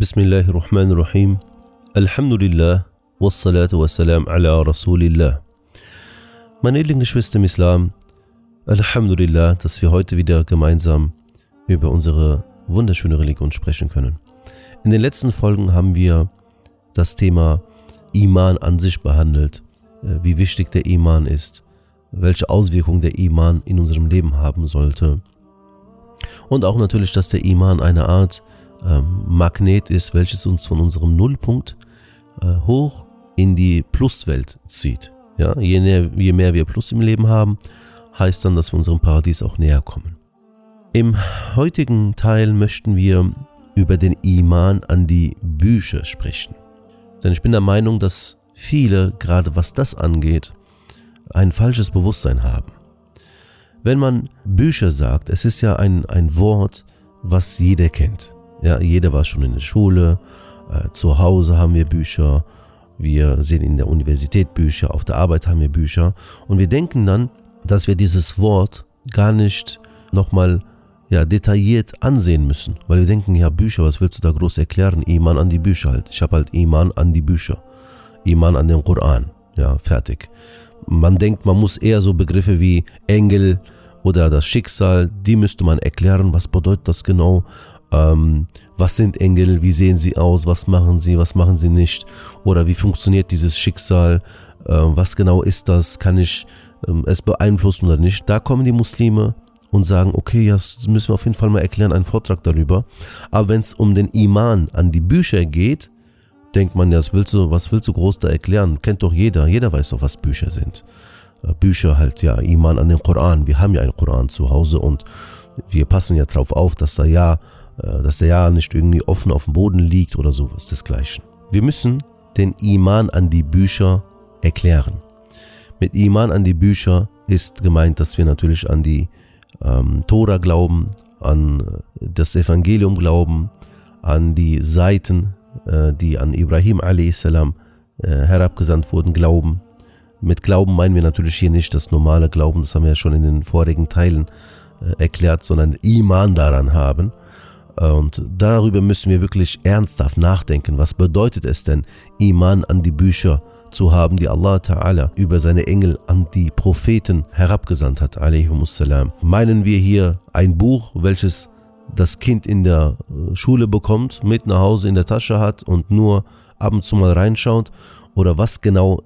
Bismillah ar-Rahman ar-Rahim. Alhamdulillah. Wassalatu wassalam ala Rasulillah. Meine edlen Geschwister im Islam, Alhamdulillah, dass wir heute wieder gemeinsam über unsere wunderschöne Religion sprechen können. In den letzten Folgen haben wir das Thema Iman an sich behandelt, äh, wie wichtig der Iman ist, welche Auswirkungen der Iman in unserem Leben haben sollte. Und auch natürlich, dass der Iman eine Art ähm, Magnet ist, welches uns von unserem Nullpunkt äh, hoch in die Pluswelt zieht. Ja, je, näher, je mehr wir Plus im Leben haben, heißt dann, dass wir unserem Paradies auch näher kommen. Im heutigen Teil möchten wir über den Iman an die Bücher sprechen. Denn ich bin der Meinung, dass viele, gerade was das angeht, ein falsches Bewusstsein haben. Wenn man Bücher sagt, es ist ja ein, ein Wort, was jeder kennt. Ja, jeder war schon in der Schule, äh, zu Hause haben wir Bücher, wir sehen in der Universität Bücher, auf der Arbeit haben wir Bücher. Und wir denken dann, dass wir dieses Wort gar nicht nochmal ja, detailliert ansehen müssen, weil wir denken, ja Bücher, was willst du da groß erklären? Iman an die Bücher halt. Ich habe halt Iman an die Bücher, Iman an den Koran, ja, fertig. Man denkt, man muss eher so Begriffe wie Engel oder das Schicksal, die müsste man erklären, was bedeutet das genau, ähm, was sind Engel, wie sehen sie aus, was machen sie, was machen sie nicht oder wie funktioniert dieses Schicksal, äh, was genau ist das, kann ich äh, es beeinflussen oder nicht. Da kommen die Muslime und sagen, okay, das müssen wir auf jeden Fall mal erklären, einen Vortrag darüber. Aber wenn es um den Iman an die Bücher geht, denkt man, ja, was willst, du, was willst du groß da erklären? Kennt doch jeder, jeder weiß doch, was Bücher sind. Äh, Bücher halt, ja, Iman an den Koran. Wir haben ja einen Koran zu Hause und wir passen ja darauf auf, dass da ja dass der ja nicht irgendwie offen auf dem Boden liegt oder sowas desgleichen. Wir müssen den Iman an die Bücher erklären. Mit Iman an die Bücher ist gemeint, dass wir natürlich an die ähm, Tora glauben, an äh, das Evangelium glauben, an die Seiten, äh, die an Ibrahim a.s. Äh, herabgesandt wurden, glauben. Mit Glauben meinen wir natürlich hier nicht das normale Glauben, das haben wir ja schon in den vorigen Teilen äh, erklärt, sondern Iman daran haben. Und darüber müssen wir wirklich ernsthaft nachdenken. Was bedeutet es denn, Iman an die Bücher zu haben, die Allah Ta'ala über seine Engel an die Propheten herabgesandt hat. Meinen wir hier ein Buch, welches das Kind in der äh, Schule bekommt, mit nach Hause in der Tasche hat und nur ab und zu mal reinschaut? Oder was genau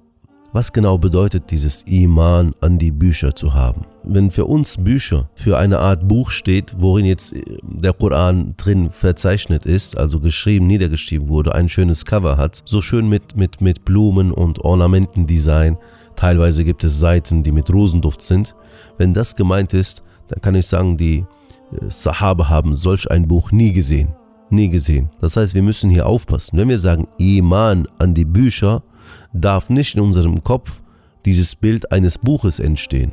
was genau bedeutet dieses Iman an die Bücher zu haben? Wenn für uns Bücher für eine Art Buch steht, worin jetzt äh, der Koran drin verzeichnet ist, also geschrieben, niedergeschrieben wurde, ein schönes Cover hat, so schön mit, mit, mit Blumen und Ornamentendesign, teilweise gibt es Seiten, die mit Rosenduft sind. Wenn das gemeint ist, dann kann ich sagen, die äh, Sahaba haben solch ein Buch nie gesehen. Nie gesehen. Das heißt, wir müssen hier aufpassen. Wenn wir sagen Iman an die Bücher, darf nicht in unserem Kopf dieses Bild eines Buches entstehen,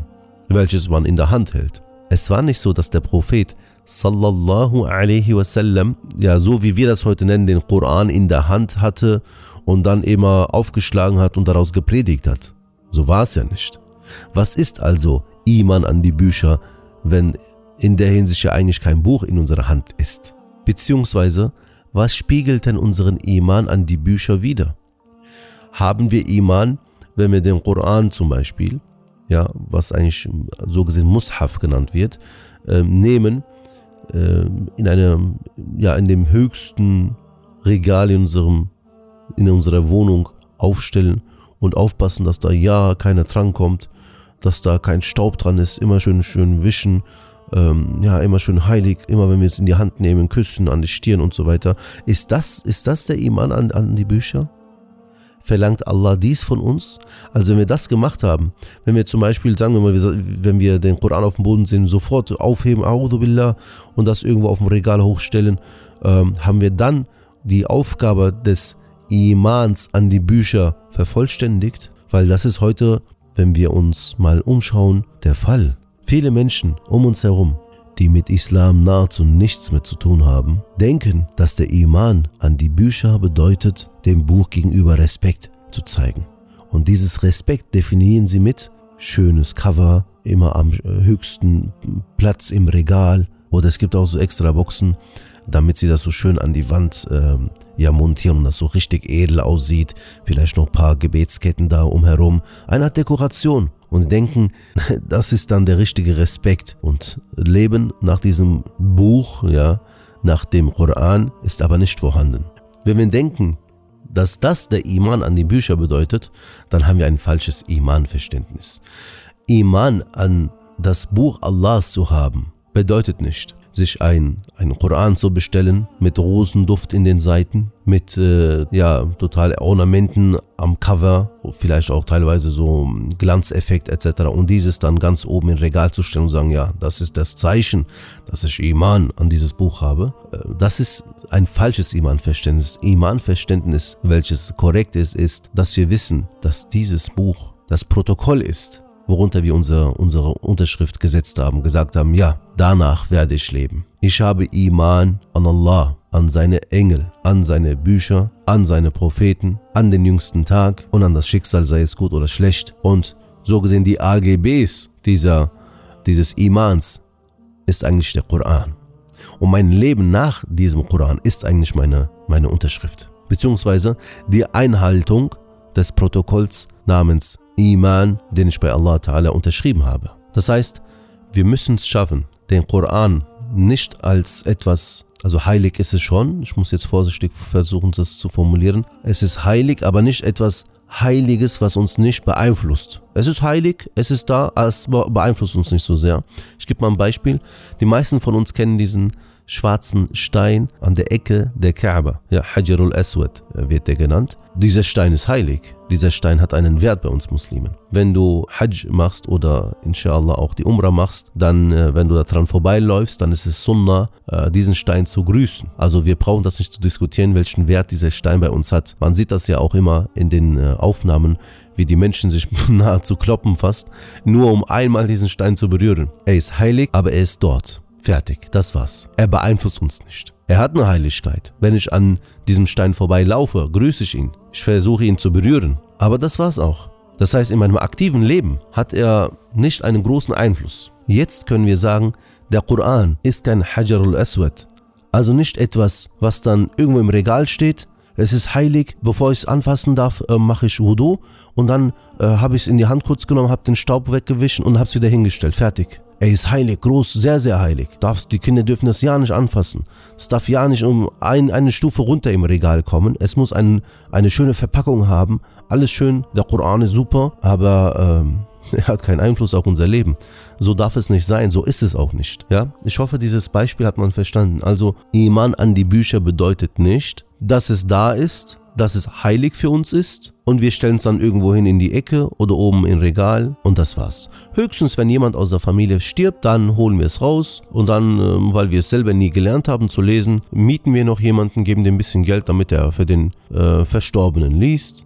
welches man in der Hand hält. Es war nicht so, dass der Prophet sallallahu alaihi wasallam, ja so wie wir das heute nennen, den Koran in der Hand hatte und dann immer aufgeschlagen hat und daraus gepredigt hat. So war es ja nicht. Was ist also Iman an die Bücher, wenn in der Hinsicht ja eigentlich kein Buch in unserer Hand ist? Beziehungsweise, was spiegelt denn unseren Iman an die Bücher wider? haben wir Iman, wenn wir den Koran zum Beispiel, ja, was eigentlich so gesehen Mushaf genannt wird, äh, nehmen, äh, in einem, ja, in dem höchsten Regal in unserem, in unserer Wohnung aufstellen und aufpassen, dass da ja keiner dran kommt, dass da kein Staub dran ist, immer schön, schön wischen, ähm, ja, immer schön heilig, immer wenn wir es in die Hand nehmen, küssen an die Stirn und so weiter. Ist das, ist das der Iman an, an die Bücher? Verlangt Allah dies von uns? Also wenn wir das gemacht haben, wenn wir zum Beispiel, sagen wir mal, wenn wir den Koran auf dem Boden sehen, sofort aufheben, Billah, und das irgendwo auf dem Regal hochstellen, ähm, haben wir dann die Aufgabe des Imans an die Bücher vervollständigt? Weil das ist heute, wenn wir uns mal umschauen, der Fall. Viele Menschen um uns herum die mit Islam nahezu nichts mehr zu tun haben, denken, dass der Iman an die Bücher bedeutet, dem Buch gegenüber Respekt zu zeigen. Und dieses Respekt definieren sie mit schönes Cover, immer am höchsten Platz im Regal. Oder es gibt auch so extra Boxen, damit sie das so schön an die Wand ähm, ja montieren und das so richtig edel aussieht. Vielleicht noch ein paar Gebetsketten da umherum. Eine Art Dekoration. Und denken, das ist dann der richtige Respekt. Und Leben nach diesem Buch, ja, nach dem Koran, ist aber nicht vorhanden. Wenn wir denken, dass das der Iman an die Bücher bedeutet, dann haben wir ein falsches Iman-Verständnis. Iman an das Buch Allahs zu haben, bedeutet nicht, sich ein, einen Koran zu bestellen mit Rosenduft in den Seiten, mit äh, ja, total Ornamenten am Cover, vielleicht auch teilweise so Glanzeffekt etc. und dieses dann ganz oben im Regal zu stellen und sagen, ja, das ist das Zeichen, dass ich Iman an dieses Buch habe. Äh, das ist ein falsches Iman-Verständnis. Iman-Verständnis, welches korrekt ist, ist, dass wir wissen, dass dieses Buch das Protokoll ist, worunter wir unsere, unsere Unterschrift gesetzt haben, gesagt haben, ja, danach werde ich leben. Ich habe Iman an Allah, an seine Engel, an seine Bücher, an seine Propheten, an den jüngsten Tag und an das Schicksal, sei es gut oder schlecht. Und so gesehen die AGBs dieser, dieses Imans ist eigentlich der Koran. Und mein Leben nach diesem Koran ist eigentlich meine, meine Unterschrift. Beziehungsweise die Einhaltung des Protokolls namens Iman, den ich bei Allah Ta'ala unterschrieben habe. Das heißt, wir müssen es schaffen, den Koran nicht als etwas, also heilig ist es schon, ich muss jetzt vorsichtig versuchen, das zu formulieren. Es ist heilig, aber nicht etwas Heiliges, was uns nicht beeinflusst. Es ist heilig, es ist da, es beeinflusst uns nicht so sehr. Ich gebe mal ein Beispiel. Die meisten von uns kennen diesen schwarzen Stein an der Ecke der Kaaba. Ja, Hajarul Aswad wird der genannt. Dieser Stein ist heilig. Dieser Stein hat einen Wert bei uns Muslimen. Wenn du Hajj machst oder inshallah auch die Umrah machst, dann, äh, wenn du daran vorbeiläufst, dann ist es Sunnah, äh, diesen Stein zu grüßen. Also wir brauchen das nicht zu diskutieren, welchen Wert dieser Stein bei uns hat. Man sieht das ja auch immer in den äh, Aufnahmen, wie die Menschen sich nahezu kloppen fast, nur um einmal diesen Stein zu berühren. Er ist heilig, aber er ist dort. Fertig, das war's. Er beeinflusst uns nicht. Er hat eine Heiligkeit. Wenn ich an diesem Stein vorbeilaufe, grüße ich ihn. Ich versuche ihn zu berühren. Aber das war's auch. Das heißt, in meinem aktiven Leben hat er nicht einen großen Einfluss. Jetzt können wir sagen, der Koran ist kein Hajarul Aswad. Also nicht etwas, was dann irgendwo im Regal steht. Es ist heilig, bevor ich es anfassen darf, äh, mache ich Wudu und dann äh, habe ich es in die Hand kurz genommen, habe den Staub weggewischt und habe es wieder hingestellt. Fertig. Er ist heilig, groß, sehr, sehr heilig. Darfst, die Kinder dürfen das ja nicht anfassen. Es darf ja nicht um ein, eine Stufe runter im Regal kommen. Es muss ein, eine schöne Verpackung haben. Alles schön, der Koran ist super, aber ähm, er hat keinen Einfluss auf unser Leben. So darf es nicht sein, so ist es auch nicht. Ja? Ich hoffe, dieses Beispiel hat man verstanden. Also, Iman an die Bücher bedeutet nicht, dass es da ist, dass es heilig für uns ist und wir stellen es dann irgendwo hin in die Ecke oder oben im Regal und das war's. Höchstens, wenn jemand aus der Familie stirbt, dann holen wir es raus und dann, ähm, weil wir es selber nie gelernt haben zu lesen, mieten wir noch jemanden, geben dem ein bisschen Geld, damit er für den äh, Verstorbenen liest.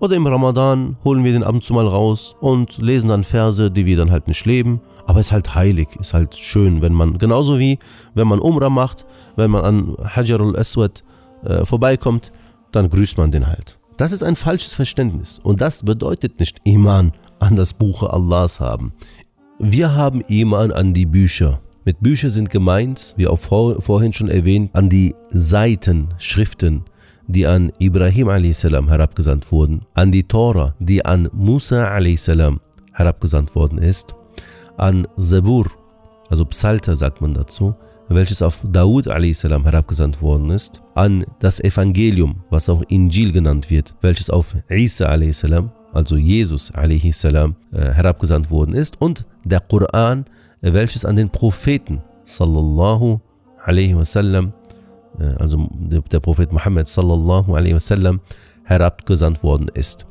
Oder im Ramadan holen wir den ab und zu mal raus und lesen dann Verse, die wir dann halt nicht leben. Aber es ist halt heilig, ist halt schön, wenn man, genauso wie wenn man Umrah macht, wenn man an Hajarul Aswad äh, vorbeikommt, dann grüßt man den halt. Das ist ein falsches Verständnis und das bedeutet nicht Iman an das Buch Allahs haben. Wir haben Iman an die Bücher. Mit Bücher sind gemeint, wie auch vorhin schon erwähnt, an die Seiten, Schriften, die an Ibrahim a.s. herabgesandt wurden, an die Tora, die an Musa a.s. herabgesandt worden ist, an Zabur, also Psalter sagt man dazu, welches auf Daud a.s. herabgesandt worden ist, an das Evangelium, was auch Injil genannt wird, welches auf Isa a.s., also Jesus a.s. Äh, herabgesandt worden ist, und der Koran, welches an den Propheten sallallahu alaihi wasallam, äh, also der Prophet Muhammad sallallahu alaihi wasallam, herabgesandt worden ist.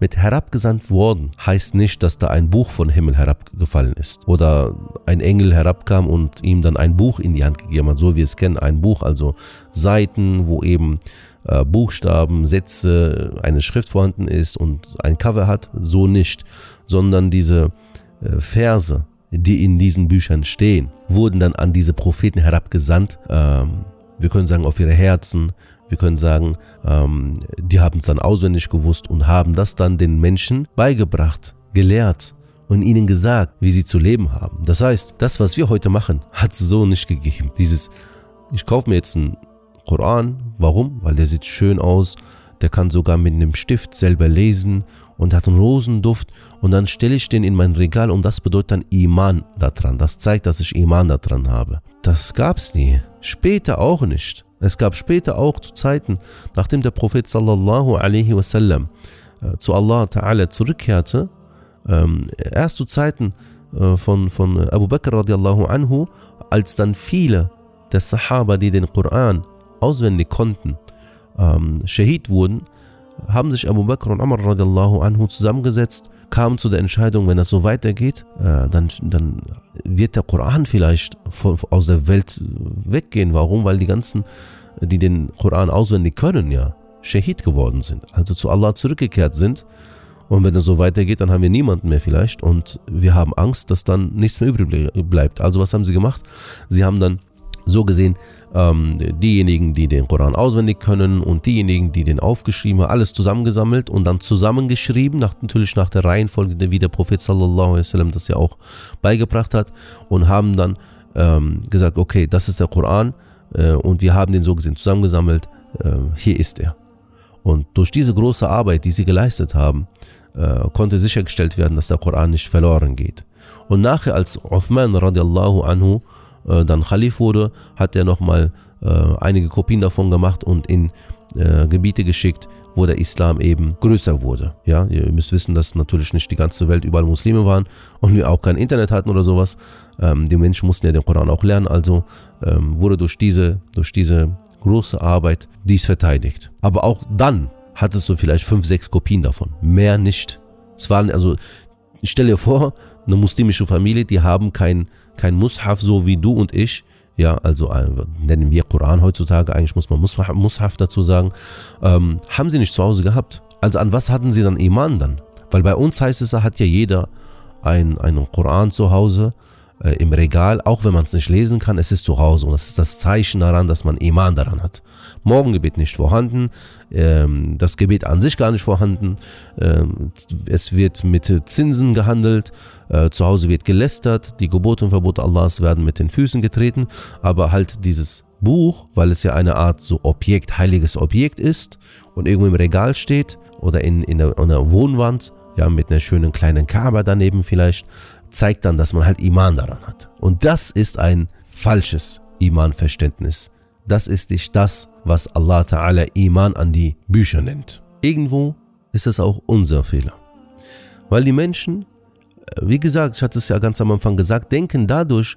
Mit herabgesandt worden heißt nicht, dass da ein Buch von Himmel herabgefallen ist. Oder ein Engel herabkam und ihm dann ein Buch in die Hand gegeben hat, so wie wir es kennen, ein Buch, also Seiten, wo eben äh, Buchstaben, Sätze, eine Schrift vorhanden ist und ein Cover hat, so nicht, sondern diese äh, Verse, die in diesen Büchern stehen, wurden dann an diese Propheten herabgesandt. Ähm, wir können sagen auf ihre Herzen, wir können sagen, ähm, die haben es dann auswendig gewusst und haben das dann den Menschen beigebracht, gelehrt und ihnen gesagt, wie sie zu leben haben. Das heißt, das, was wir heute machen, hat es so nicht gegeben. Dieses ich kaufe mir jetzt einen Koran. Warum? Weil der sieht schön aus. Der kann sogar mit einem Stift selber lesen und hat einen Rosenduft. Und dann stelle ich den in mein Regal und das bedeutet dann Iman daran. Das zeigt, dass ich Iman daran habe. Das gab es nie. Später auch nicht. Es gab später auch zu Zeiten, nachdem der Prophet sallallahu alaihi wasallam äh, zu Allah Ta'ala zurückkehrte, ähm, erst zu Zeiten äh, von, von Abu Bakr radiallahu anhu, als dann viele der Sahaba, die den Koran auswendig konnten, ähm, Shahid wurden, haben sich Abu Bakr und Umar radiallahu anhu zusammengesetzt, kamen zu der Entscheidung, wenn das so weitergeht, äh, dann, dann wird der Koran vielleicht von, aus der Welt weggehen. Warum? Weil die ganzen, die den Koran auswendig können, ja, Shahid geworden sind, also zu Allah zurückgekehrt sind. Und wenn es so weitergeht, dann haben wir niemanden mehr vielleicht und wir haben Angst, dass dann nichts mehr übrig bleibt. Also was haben sie gemacht? Sie haben dann so gesehen ähm, diejenigen, die den Koran auswendig können und diejenigen, die den aufgeschrieben haben, alles zusammengesammelt und dann zusammengeschrieben, nach, natürlich nach der Reihenfolge, wie der Prophet sallallahu alaihi das ja auch beigebracht hat und haben dann ähm, gesagt, okay, das ist der Koran und wir haben den so gesehen zusammengesammelt, äh, hier ist er. Und durch diese große Arbeit, die sie geleistet haben, äh, konnte sichergestellt werden, dass der Koran nicht verloren geht. Und nachher, als Uthman radiallahu anhu äh, dann Khalif wurde, hat er nochmal äh, einige Kopien davon gemacht und in äh, Gebiete geschickt, wo der Islam eben größer wurde. Ja, ihr müsst wissen, dass natürlich nicht die ganze Welt überall Muslime waren und wir auch kein Internet hatten oder sowas. Ähm, die Menschen mussten ja den Koran auch lernen, also ähm, wurde durch diese, durch diese große Arbeit dies verteidigt. Aber auch dann hattest du vielleicht fünf, sechs Kopien davon. Mehr nicht. Es waren also, ich stelle dir vor, eine muslimische Familie, die haben kein, kein Mushaf so wie du und ich. Ja, also äh, nennen wir Koran heutzutage, eigentlich muss man Mushaf, dazu sagen, ähm, haben sie nicht zu Hause gehabt. Also an was hatten sie dann Iman dann? Weil bei uns heißt es, hat ja jeder ein, einen Koran zu Hause äh, im Regal, auch wenn man es nicht lesen kann, es ist zu Hause und das ist das Zeichen daran, dass man Iman daran hat. Morgengebet nicht vorhanden, ähm, das Gebet an sich gar nicht vorhanden, ähm, es wird mit Zinsen gehandelt, äh, zu Hause wird gelästert, die Gebote und Verbote Allahs werden mit den Füßen getreten, aber halt dieses Buch, weil es ja eine Art so Objekt, heiliges Objekt ist und irgendwo im Regal steht oder in, in, der, in der Wohnwand, ja, mit einer schönen kleinen Kaber daneben vielleicht, zeigt dann, dass man halt Iman daran hat. Und das ist ein falsches Iman-Verständnis. Das ist nicht das, was Allah Ta'ala Iman an die Bücher nennt. Irgendwo ist es auch unser Fehler. Weil die Menschen, äh, wie gesagt, ich hatte es ja ganz am Anfang gesagt, denken dadurch,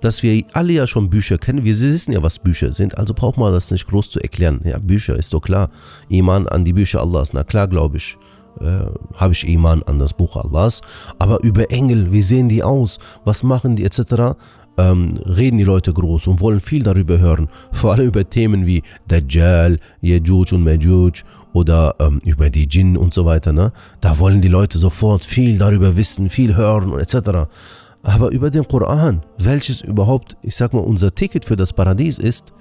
dass wir alle ja schon Bücher kennen. Wir wissen ja, was Bücher sind, also braucht man das nicht groß zu erklären. Ja, Bücher ist so klar. Iman an die Bücher Allahs, na klar, glaube ich äh, habe ich Iman an das Buch Allahs. Aber über Engel, wie sehen die aus, was machen die etc., ähm, reden die Leute groß und wollen viel darüber hören. Vor allem über Themen wie Dajjal, Yajuj und Majuj oder ähm, über die Djinn und so weiter. Ne? Da wollen die Leute sofort viel darüber wissen, viel hören und etc. Aber über den Koran, welches überhaupt, ich sag mal, unser Ticket für das Paradies ist,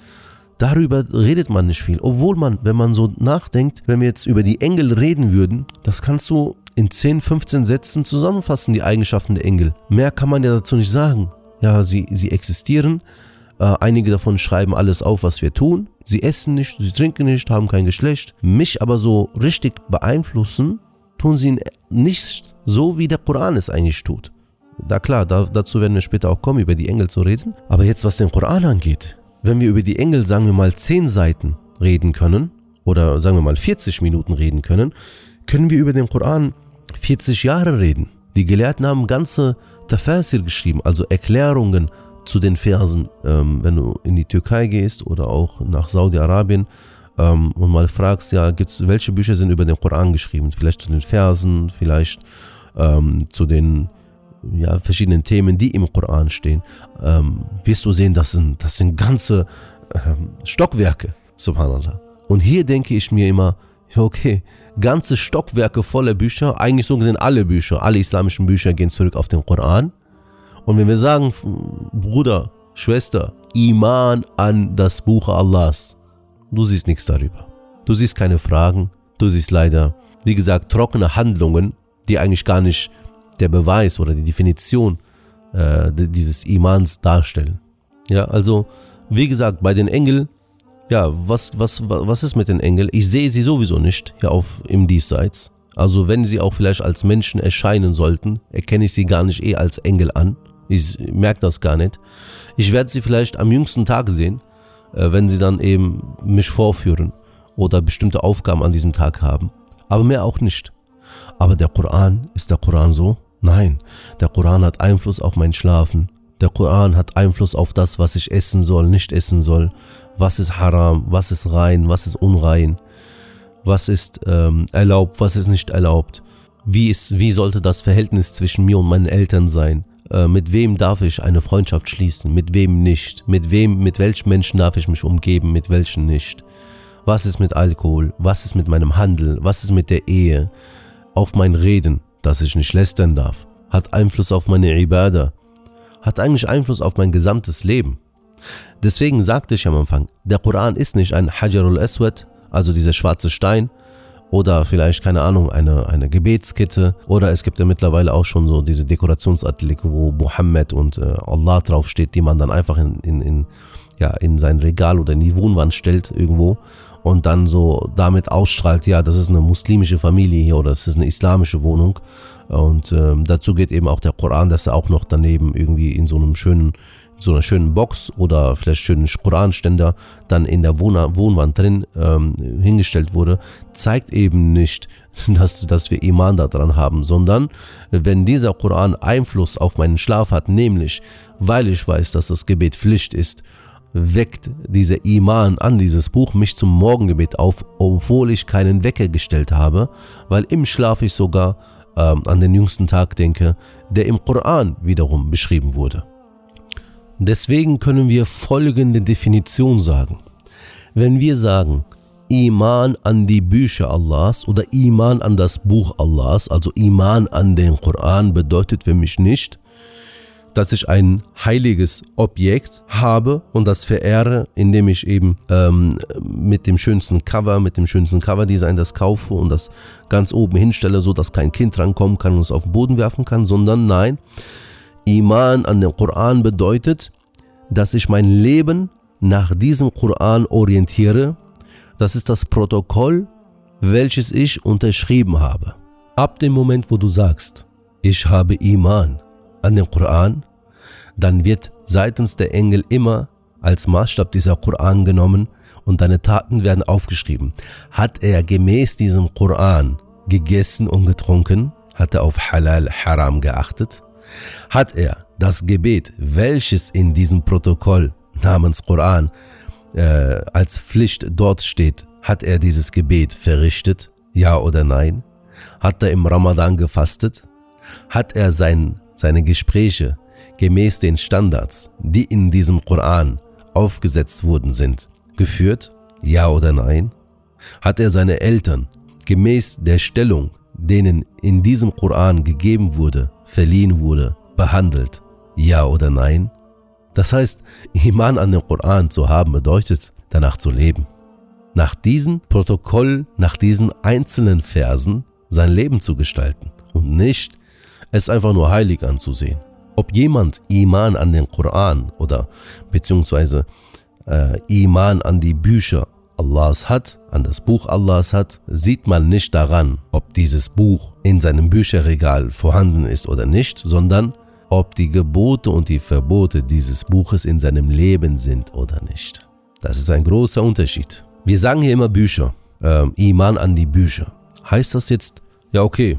Darüber redet man nicht viel. Obwohl man, wenn man so nachdenkt, wenn wir jetzt über die Engel reden würden, das kannst du in 10, 15 Sätzen zusammenfassen, die Eigenschaften der Engel. Mehr kann man ja dazu nicht sagen. Ja, sie, sie existieren. Äh, einige davon schreiben alles auf, was wir tun. Sie essen nicht, sie trinken nicht, haben kein Geschlecht. Mich aber so richtig beeinflussen, tun sie nicht so, wie der Koran es eigentlich tut. Da klar, da, dazu werden wir später auch kommen, über die Engel zu reden. Aber jetzt, was den Koran angeht, wenn wir über die Engel, sagen wir mal, 10 Seiten reden können, oder sagen wir mal 40 Minuten reden können, können wir über den Koran 40 Jahre reden. Die Gelehrten haben ganze Tafasir geschrieben, also Erklärungen zu den Versen. Ähm, wenn du in die Türkei gehst oder auch nach Saudi-Arabien ähm, und mal fragst, ja, gibt's, welche Bücher sind über den Koran geschrieben? Vielleicht zu den Versen, vielleicht ähm, zu den ja, verschiedenen Themen, die im Koran stehen, ähm, wirst du sehen, das sind, das sind ganze ähm, Stockwerke, subhanallah. Und hier denke ich mir immer, okay, ganze Stockwerke voller Bücher, eigentlich so gesehen alle Bücher, alle islamischen Bücher gehen zurück auf den Koran. Und wenn wir sagen, Bruder, Schwester, Iman an das Buch Allahs, du siehst nichts darüber. Du siehst keine Fragen, du siehst leider, wie gesagt, trockene Handlungen, die eigentlich gar nicht der Beweis oder die Definition äh, dieses Imans darstellen. Ja, also wie gesagt, bei den Engeln, ja, was, was, was ist mit den Engeln? Ich sehe sie sowieso nicht hier auf, im Diesseits. Also wenn sie auch vielleicht als Menschen erscheinen sollten, erkenne ich sie gar nicht eh als Engel an. Ich merke das gar nicht. Ich werde sie vielleicht am jüngsten Tag sehen, äh, wenn sie dann eben mich vorführen oder bestimmte Aufgaben an diesem Tag haben. Aber mehr auch nicht. Aber der Koran, ist der Koran so? Nein, der Koran hat Einfluss auf mein Schlafen. Der Koran hat Einfluss auf das, was ich essen soll, nicht essen soll. Was ist haram, was ist rein, was ist unrein? Was ist ähm, erlaubt, was ist nicht erlaubt, wie, ist, wie sollte das Verhältnis zwischen mir und meinen Eltern sein, äh, mit wem darf ich eine Freundschaft schließen, mit wem nicht, mit wem, mit welchen Menschen darf ich mich umgeben, mit welchen nicht. Was ist mit Alkohol, was ist mit meinem Handel, was ist mit der Ehe, auf mein Reden, dass ich nicht lästern darf, hat Einfluss auf meine Ibadah, hat eigentlich Einfluss auf mein gesamtes Leben. Deswegen sagte ich am Anfang, der Koran ist nicht ein Hajarul Aswad, also dieser schwarze Stein oder vielleicht, keine Ahnung, eine, eine Gebetskette. Oder es gibt ja mittlerweile auch schon so diese Dekorationsartikel, wo Mohammed und äh, Allah draufsteht, die man dann einfach in, in, in, ja, in sein Regal oder in die Wohnwand stellt irgendwo und dann so damit ausstrahlt, ja, das ist eine muslimische Familie hier oder das ist eine islamische Wohnung. Und ähm, dazu geht eben auch der Koran, dass er auch noch daneben irgendwie in so einem schönen so einer schönen Box oder vielleicht schönen Koranständer dann in der Wohn Wohnwand drin ähm, hingestellt wurde, zeigt eben nicht, dass, dass wir Iman daran haben, sondern wenn dieser Koran Einfluss auf meinen Schlaf hat, nämlich weil ich weiß, dass das Gebet Pflicht ist, weckt dieser Iman an dieses Buch mich zum Morgengebet auf, obwohl ich keinen Wecker gestellt habe, weil im Schlaf ich sogar ähm, an den jüngsten Tag denke, der im Koran wiederum beschrieben wurde. Deswegen können wir folgende Definition sagen. Wenn wir sagen, Iman an die Bücher Allahs oder Iman an das Buch Allahs, also Iman an den Koran, bedeutet für mich nicht, dass ich ein heiliges Objekt habe und das verehre, indem ich eben ähm, mit dem schönsten Cover, mit dem schönsten Coverdesign das kaufe und das ganz oben hinstelle, so dass kein Kind rankommen kann und es auf den Boden werfen kann, sondern nein, Iman an den Koran bedeutet, dass ich mein Leben nach diesem Koran orientiere. Das ist das Protokoll, welches ich unterschrieben habe. Ab dem Moment, wo du sagst, ich habe Iman an den Koran, dann wird seitens der Engel immer als Maßstab dieser Koran genommen und deine Taten werden aufgeschrieben. Hat er gemäß diesem Koran gegessen und getrunken? Hat er auf Halal Haram geachtet? Hat er das Gebet, welches in diesem Protokoll namens Koran äh, als Pflicht dort steht, hat er dieses Gebet verrichtet? Ja oder nein? Hat er im Ramadan gefastet? Hat er sein, seine Gespräche gemäß den Standards, die in diesem Koran aufgesetzt worden sind, geführt? Ja oder nein? Hat er seine Eltern gemäß der Stellung, denen in diesem Koran gegeben wurde, verliehen wurde, behandelt? Ja oder nein? Das heißt, Iman an den Koran zu haben bedeutet, danach zu leben. Nach diesem Protokoll, nach diesen einzelnen Versen sein Leben zu gestalten und nicht es einfach nur heilig anzusehen. Ob jemand Iman an den Koran oder beziehungsweise äh, Iman an die Bücher Allahs hat, an das Buch Allahs hat, sieht man nicht daran, ob dieses Buch in seinem Bücherregal vorhanden ist oder nicht, sondern ob die Gebote und die Verbote dieses Buches in seinem Leben sind oder nicht. Das ist ein großer Unterschied. Wir sagen hier immer Bücher, äh, Iman an die Bücher. Heißt das jetzt, ja okay,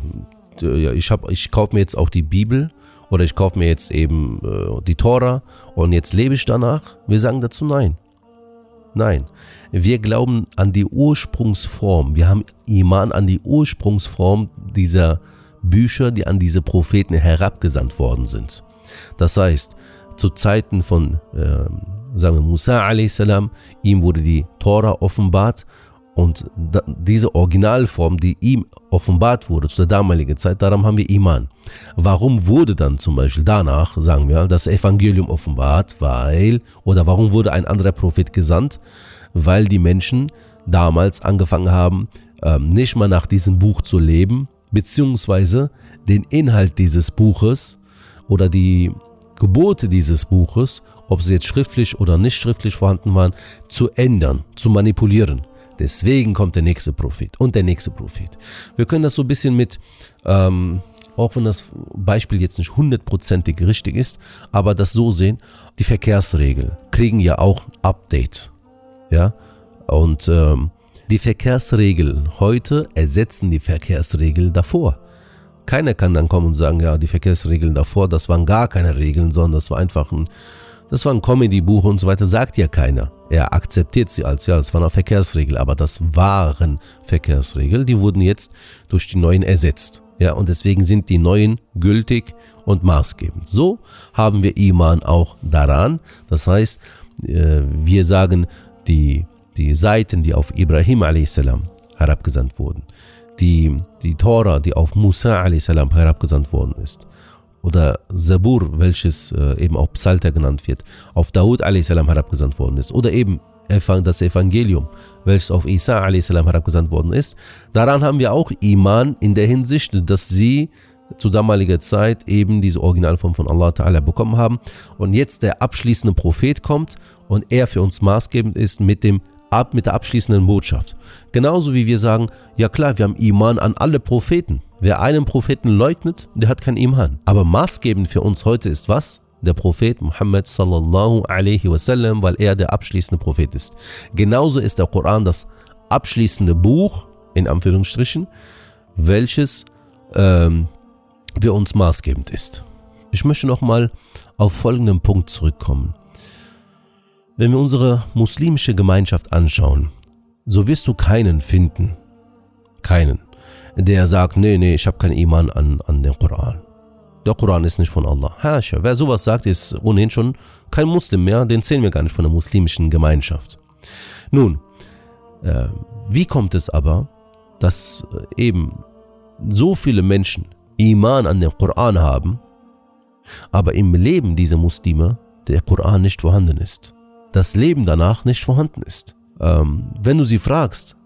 ich, ich kaufe mir jetzt auch die Bibel oder ich kaufe mir jetzt eben äh, die Tora und jetzt lebe ich danach? Wir sagen dazu nein. Nein, wir glauben an die Ursprungsform. Wir haben Iman an die Ursprungsform dieser Bücher, die an diese Propheten herabgesandt worden sind. Das heißt, zu Zeiten von, äh, sagen wir, Musa a.s., ihm wurde die Tora offenbart und diese Originalform, die ihm offenbart wurde zu der damaligen Zeit, daran haben wir Iman. Warum wurde dann zum Beispiel danach, sagen wir, das Evangelium offenbart? Weil, oder warum wurde ein anderer Prophet gesandt? Weil die Menschen damals angefangen haben, ähm, nicht mal nach diesem Buch zu leben, beziehungsweise den Inhalt dieses Buches oder die Gebote dieses Buches ob sie jetzt schriftlich oder nicht schriftlich vorhanden waren, zu ändern, zu manipulieren. Deswegen kommt der nächste Prophet und der nächste Prophet. Wir können das so ein bisschen mit, ähm, auch wenn das Beispiel jetzt nicht hundertprozentig richtig ist, aber das so sehen, die Verkehrsregeln kriegen ja auch ein Update. Ja, und ähm, die Verkehrsregeln heute ersetzen die Verkehrsregeln davor. Keiner kann dann kommen und sagen, ja, die Verkehrsregeln davor, das waren gar keine Regeln, sondern das war einfach ein, das war ein Comedy-Buch und so weiter, sagt ja keiner. Er akzeptiert sie als, ja, das war eine Verkehrsregel, aber das waren Verkehrsregeln, die wurden jetzt durch die neuen ersetzt. Ja, und deswegen sind die neuen gültig und maßgebend. So haben wir Iman auch daran. Das heißt, äh, wir sagen, die, die Seiten, die auf Ibrahim a.s. herabgesandt wurden, die, die Tora, die auf Musa a.s. herabgesandt worden ist, oder Zabur, welches äh, eben auch Psalter genannt wird, auf Daud a.s. herabgesandt worden ist, oder eben das Evangelium, welches auf Isa a.s. herabgesandt worden ist. Daran haben wir auch Iman in der Hinsicht, dass sie zu damaliger Zeit eben diese Originalform von Allah Ta'ala bekommen haben. Und jetzt der abschließende Prophet kommt und er für uns maßgebend ist mit dem mit der abschließenden Botschaft. Genauso wie wir sagen, ja klar, wir haben Iman an alle Propheten. Wer einen Propheten leugnet, der hat kein Iman. Aber maßgebend für uns heute ist was? Der Prophet Muhammad sallallahu alaihi wasallam, weil er der abschließende Prophet ist. Genauso ist der Koran das abschließende Buch, in Anführungsstrichen, welches ähm, für uns maßgebend ist. Ich möchte nochmal auf folgenden Punkt zurückkommen. Wenn wir unsere muslimische Gemeinschaft anschauen, so wirst du keinen finden, keinen, der sagt, nee, nee, ich habe keinen Iman an, an den Koran. Der Koran ist nicht von Allah. Hascha, wer sowas sagt, ist ohnehin schon kein Muslim mehr, den zählen wir gar nicht von der muslimischen Gemeinschaft. Nun, äh, wie kommt es aber, dass äh, eben so viele Menschen Iman an den Koran haben, aber im Leben dieser Muslime der Koran nicht vorhanden ist? das Leben danach nicht vorhanden ist. Ähm, wenn du sie fragst,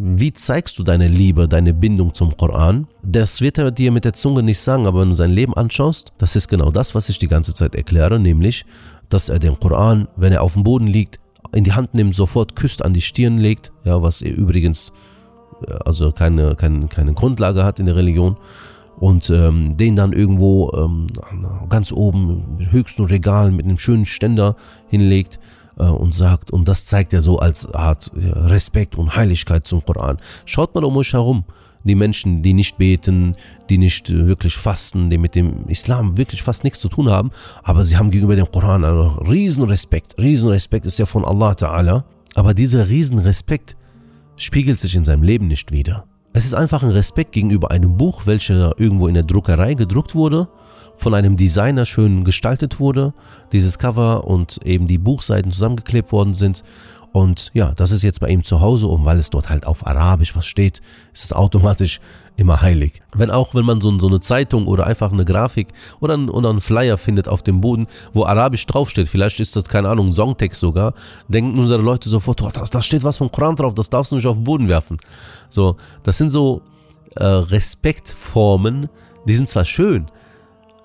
wie zeigst du deine Liebe, deine Bindung zum Koran? Das wird er dir mit der Zunge nicht sagen, aber wenn du sein Leben anschaust, das ist genau das, was ich die ganze Zeit erkläre, nämlich, dass er den Koran, wenn er auf dem Boden liegt, in die Hand nimmt, sofort küsst, an die Stirn legt, ja, was er übrigens äh, also keine, keine, keine Grundlage hat in der Religion und ähm, den dann irgendwo ähm, ganz oben höchsten Regal mit einem schönen Ständer hinlegt und sagt, und das zeigt er so als Art Respekt und Heiligkeit zum Koran. Schaut mal um euch herum. Die Menschen, die nicht beten, die nicht wirklich fasten, die mit dem Islam wirklich fast nichts zu tun haben, aber sie haben gegenüber dem Koran einen riesen Respekt. Riesen ist ja von Allah Ta'ala. Aber dieser riesen Respekt spiegelt sich in seinem Leben nicht wieder. Es ist einfach ein Respekt gegenüber einem Buch, welches irgendwo in der Druckerei gedruckt wurde von einem Designer schön gestaltet wurde, dieses Cover und eben die Buchseiten zusammengeklebt worden sind. Und ja, das ist jetzt bei ihm zu Hause und weil es dort halt auf Arabisch was steht, ist es automatisch immer heilig. Wenn auch, wenn man so, so eine Zeitung oder einfach eine Grafik oder, ein, oder einen Flyer findet auf dem Boden, wo Arabisch draufsteht, vielleicht ist das, keine Ahnung, Songtext sogar, denken unsere Leute sofort, oh, da steht was vom Koran drauf, das darfst du nicht auf den Boden werfen. So, das sind so äh, Respektformen, die sind zwar schön,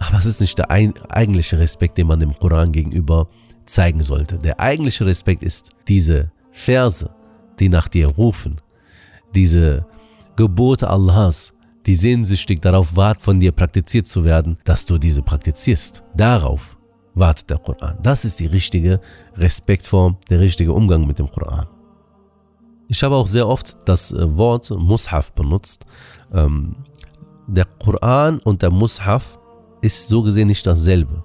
aber es ist nicht der eigentliche Respekt, den man dem Koran gegenüber zeigen sollte. Der eigentliche Respekt ist diese Verse, die nach dir rufen, diese Gebote Allahs, die sehnsüchtig darauf warten, von dir praktiziert zu werden, dass du diese praktizierst. Darauf wartet der Koran. Das ist die richtige Respektform, der richtige Umgang mit dem Koran. Ich habe auch sehr oft das äh, Wort Mushaf benutzt. Ähm, der Koran und der Mushaf ist so gesehen nicht dasselbe.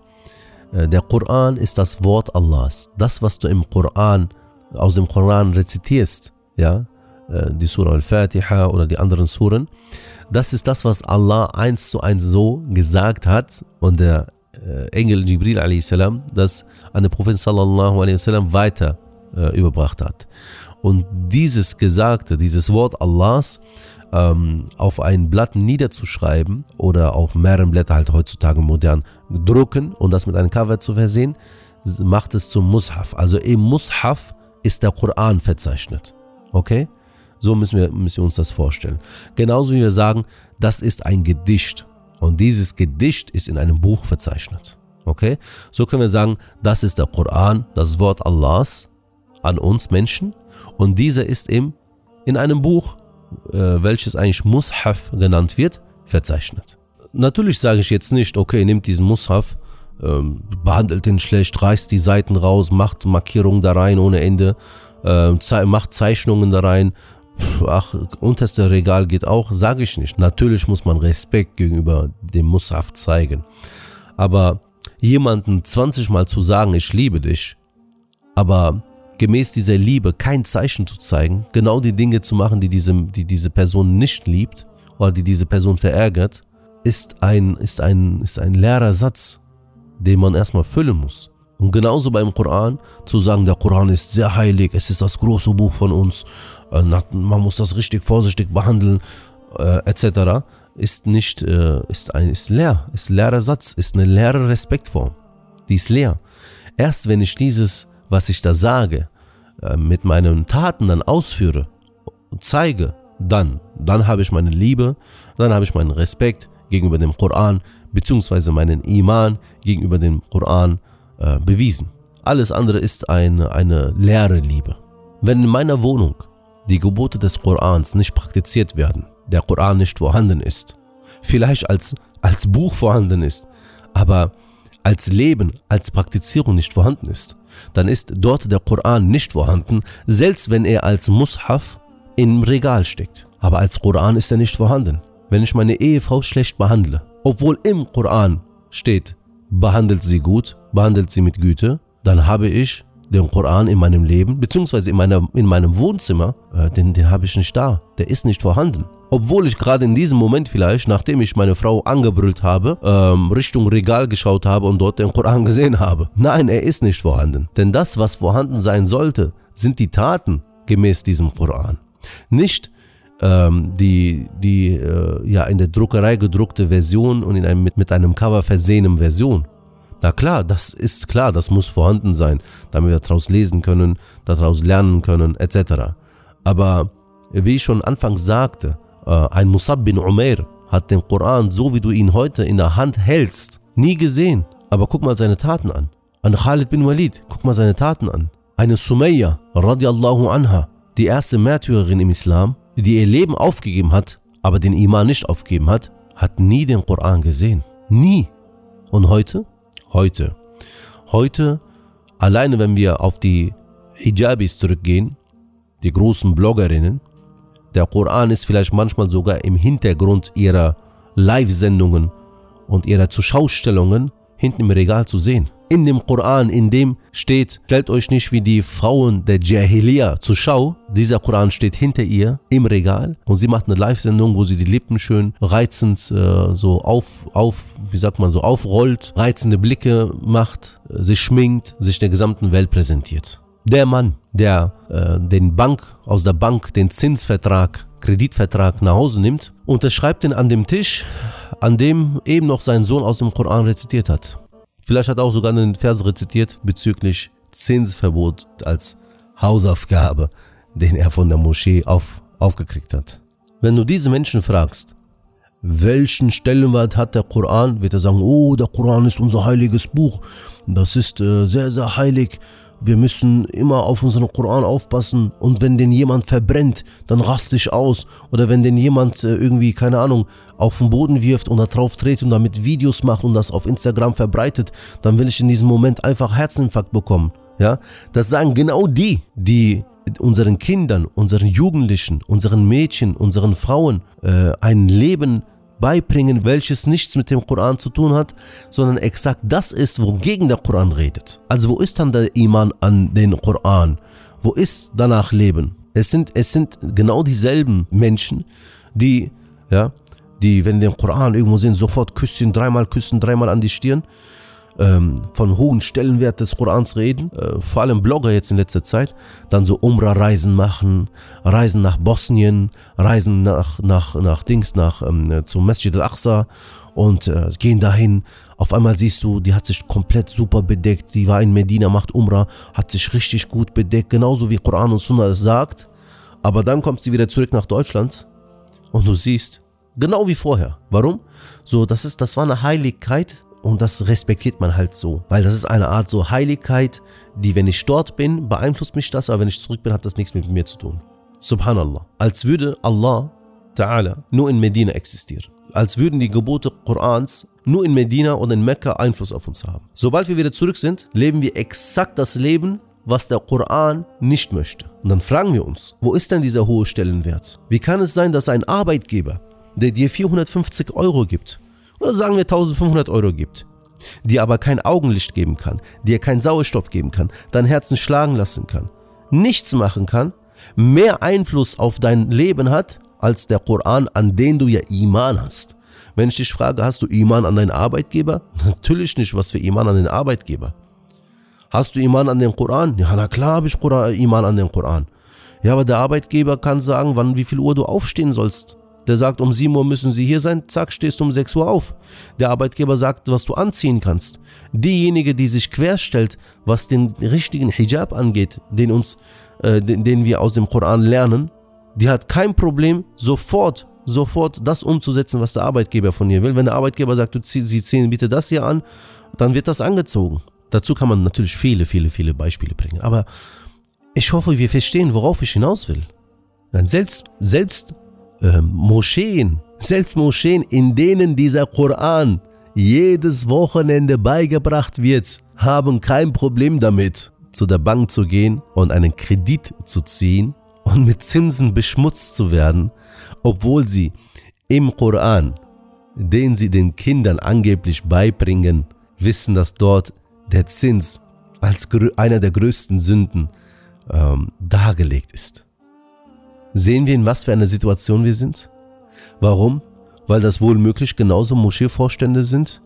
Äh, der Koran ist das Wort Allahs. Das, was du im Koran, aus dem Koran rezitierst, ja, äh, die Surah Al-Fatiha oder die anderen Suren, das ist das, was Allah eins zu eins so gesagt hat und der äh, Engel Jibril a.s. das an den Propheten sallallahu wasallam weiter überbracht hat. Und dieses Gesagte, dieses Wort Allahs, ähm, auf ein Blatt niederzuschreiben oder auf mehreren Blätter halt heutzutage modern drucken und das mit einem Cover zu versehen, macht es zum Mushaf. Also im Mushaf ist der Koran verzeichnet. Okay? So müssen wir, müssen wir uns das vorstellen. Genauso wie wir sagen, das ist ein Gedicht und dieses Gedicht ist in einem Buch verzeichnet. Okay? So können wir sagen, das ist der Koran, das Wort Allahs an uns Menschen. Und dieser ist im, in einem Buch, welches eigentlich Mushaf genannt wird, verzeichnet. Natürlich sage ich jetzt nicht, okay, nehmt diesen Mushaf, ähm, behandelt ihn schlecht, reißt die Seiten raus, macht Markierungen da rein ohne Ende, äh, ze macht Zeichnungen da rein. Ach, unterste Regal geht auch, sage ich nicht. Natürlich muss man Respekt gegenüber dem Mushaf zeigen. Aber jemanden 20 Mal zu sagen, ich liebe dich, aber gemäß dieser Liebe kein Zeichen zu zeigen, genau die Dinge zu machen, die diese, die diese Person nicht liebt oder die diese Person verärgert, ist ein, ist ein, ist ein leerer Satz, den man erstmal füllen muss. Und genauso beim Koran zu sagen, der Koran ist sehr heilig, es ist das große Buch von uns, äh, man muss das richtig vorsichtig behandeln, äh, etc., ist nicht, äh, ist, ein, ist leer, ist leerer Satz, ist eine leere Respektform. Die ist leer. Erst wenn ich dieses was ich da sage, äh, mit meinen Taten dann ausführe zeige, dann, dann habe ich meine Liebe, dann habe ich meinen Respekt gegenüber dem Koran, beziehungsweise meinen Iman gegenüber dem Koran äh, bewiesen. Alles andere ist eine, eine leere Liebe. Wenn in meiner Wohnung die Gebote des Korans nicht praktiziert werden, der Koran nicht vorhanden ist, vielleicht als, als Buch vorhanden ist, aber als Leben, als Praktizierung nicht vorhanden ist, dann ist dort der Koran nicht vorhanden, selbst wenn er als Mushaf im Regal steckt. Aber als Koran ist er nicht vorhanden. Wenn ich meine Ehefrau schlecht behandle, obwohl im Koran steht, behandelt sie gut, behandelt sie mit Güte, dann habe ich den Koran in meinem Leben, beziehungsweise in, meiner, in meinem Wohnzimmer, äh, den, den habe ich nicht da. Der ist nicht vorhanden. Obwohl ich gerade in diesem Moment vielleicht, nachdem ich meine Frau angebrüllt habe, ähm, Richtung Regal geschaut habe und dort den Koran gesehen habe. Nein, er ist nicht vorhanden. Denn das, was vorhanden sein sollte, sind die Taten gemäß diesem Koran. Nicht ähm, die, die äh, ja, in der Druckerei gedruckte Version und in einem, mit, mit einem Cover versehenen Version. Na klar, das ist klar, das muss vorhanden sein, damit wir daraus lesen können, daraus lernen können, etc. Aber wie ich schon anfangs sagte, ein Musab bin Umair hat den Koran, so wie du ihn heute in der Hand hältst, nie gesehen. Aber guck mal seine Taten an. Ein Khalid bin Walid, guck mal seine Taten an. Eine Sumayya, radiallahu anha, die erste Märtyrerin im Islam, die ihr Leben aufgegeben hat, aber den Iman nicht aufgegeben hat, hat nie den Koran gesehen. Nie. Und heute? heute. Heute, alleine wenn wir auf die Hijabis zurückgehen, die großen Bloggerinnen, der Koran ist vielleicht manchmal sogar im Hintergrund ihrer Live-Sendungen und ihrer Zuschaustellungen hinten im Regal zu sehen in dem Koran, in dem steht, stellt euch nicht wie die Frauen der Jahiliya zur Schau. Dieser Koran steht hinter ihr im Regal und sie macht eine Live-Sendung, wo sie die Lippen schön reizend äh, so auf, auf, wie sagt man so, aufrollt, reizende Blicke macht, äh, sich schminkt, sich der gesamten Welt präsentiert. Der Mann, der äh, den Bank, aus der Bank den Zinsvertrag, Kreditvertrag nach Hause nimmt, unterschreibt ihn an dem Tisch, an dem eben noch sein Sohn aus dem Koran rezitiert hat. Vielleicht hat er auch sogar einen Vers rezitiert bezüglich Zinsverbot als Hausaufgabe, den er von der Moschee auf, aufgekriegt hat. Wenn du diese Menschen fragst, welchen Stellenwert hat der Koran, wird er sagen, oh, der Koran ist unser heiliges Buch, das ist äh, sehr, sehr heilig, wir müssen immer auf unseren Koran aufpassen und wenn den jemand verbrennt, dann raste ich aus. Oder wenn den jemand äh, irgendwie, keine Ahnung, auf den Boden wirft und da drauf dreht und damit Videos macht und das auf Instagram verbreitet, dann will ich in diesem Moment einfach Herzinfarkt bekommen. Ja, das sagen genau die, die unseren Kindern, unseren Jugendlichen, unseren Mädchen, unseren Frauen äh, ein Leben beibringen, welches nichts mit dem Koran zu tun hat, sondern exakt das ist, wogegen der Koran redet. Also wo ist dann der Iman an den Koran? Wo ist danach Leben? Es sind, es sind genau dieselben Menschen, die, ja, die, wenn den Koran irgendwo sehen, sofort küssen, dreimal küssen, dreimal an die Stirn ähm, von hohen Stellenwert des Korans reden, äh, vor allem Blogger jetzt in letzter Zeit, dann so Umrah-Reisen machen, Reisen nach Bosnien, Reisen nach, nach, nach Dings, nach ähm, zum Masjid al-Aqsa und äh, gehen dahin. Auf einmal siehst du, die hat sich komplett super bedeckt, die war in Medina, macht Umrah, hat sich richtig gut bedeckt, genauso wie Koran und Sunnah es sagt. Aber dann kommt sie wieder zurück nach Deutschland und du siehst, genau wie vorher. Warum? So, das ist, das war eine Heiligkeit Und das respektiert man halt so, weil das ist eine Art so Heiligkeit, die, wenn ich dort bin, beeinflusst mich das, aber wenn ich zurück bin, hat das nichts mit mir zu tun. Subhanallah. Als würde Allah Ta'ala nur in Medina existieren. Als würden die Gebote Korans nur in Medina und in Mekka Einfluss auf uns haben. Sobald wir wieder zurück sind, leben wir exakt das Leben, was der Koran nicht möchte. Und dann fragen wir uns, wo ist denn dieser hohe Stellenwert? Wie kann es sein, dass ein Arbeitgeber, der dir 450 Euro gibt, oder sagen wir 1500 Euro gibt, dir aber kein Augenlicht geben kann, dir keinen Sauerstoff geben kann, dein Herzen schlagen lassen kann, nichts machen kann, mehr Einfluss auf dein Leben hat, als der Koran, an den du ja Iman hast. Wenn ich dich frage, hast du Iman an deinen Arbeitgeber? Natürlich nicht, was für Iman an den Arbeitgeber. Hast du Iman an den Koran? Ja, na klar habe ich Iman an den Koran. Ja, aber der Arbeitgeber kann sagen, wann, wie viel Uhr du aufstehen sollst. Der sagt, um 7 Uhr müssen sie hier sein, zack, stehst du um 6 Uhr auf. Der Arbeitgeber sagt, was du anziehen kannst. Diejenige, die sich querstellt, was den richtigen Hijab angeht, den, uns, äh, den, den wir aus dem Koran lernen, die hat kein Problem, sofort, sofort das umzusetzen, was der Arbeitgeber von ihr will. Wenn der Arbeitgeber sagt, du zieh, sie ziehen bitte das hier an, dann wird das angezogen. Dazu kann man natürlich viele, viele, viele Beispiele bringen. Aber ich hoffe, wir verstehen, worauf ich hinaus will. Selbst, selbst äh, Moscheen, selbst Moscheen, in denen dieser Koran jedes Wochenende beigebracht wird, haben kein Problem damit, zu der Bank zu gehen und einen Kredit zu ziehen und mit Zinsen beschmutzt zu werden, obwohl sie im Koran, den sie den Kindern angeblich beibringen, wissen, dass dort der Zins als einer der größten Sünden ähm, dargelegt ist. Sehen wir, in was für einer Situation wir sind? Warum? Weil das wohl möglich genauso Moscheevorstände sind,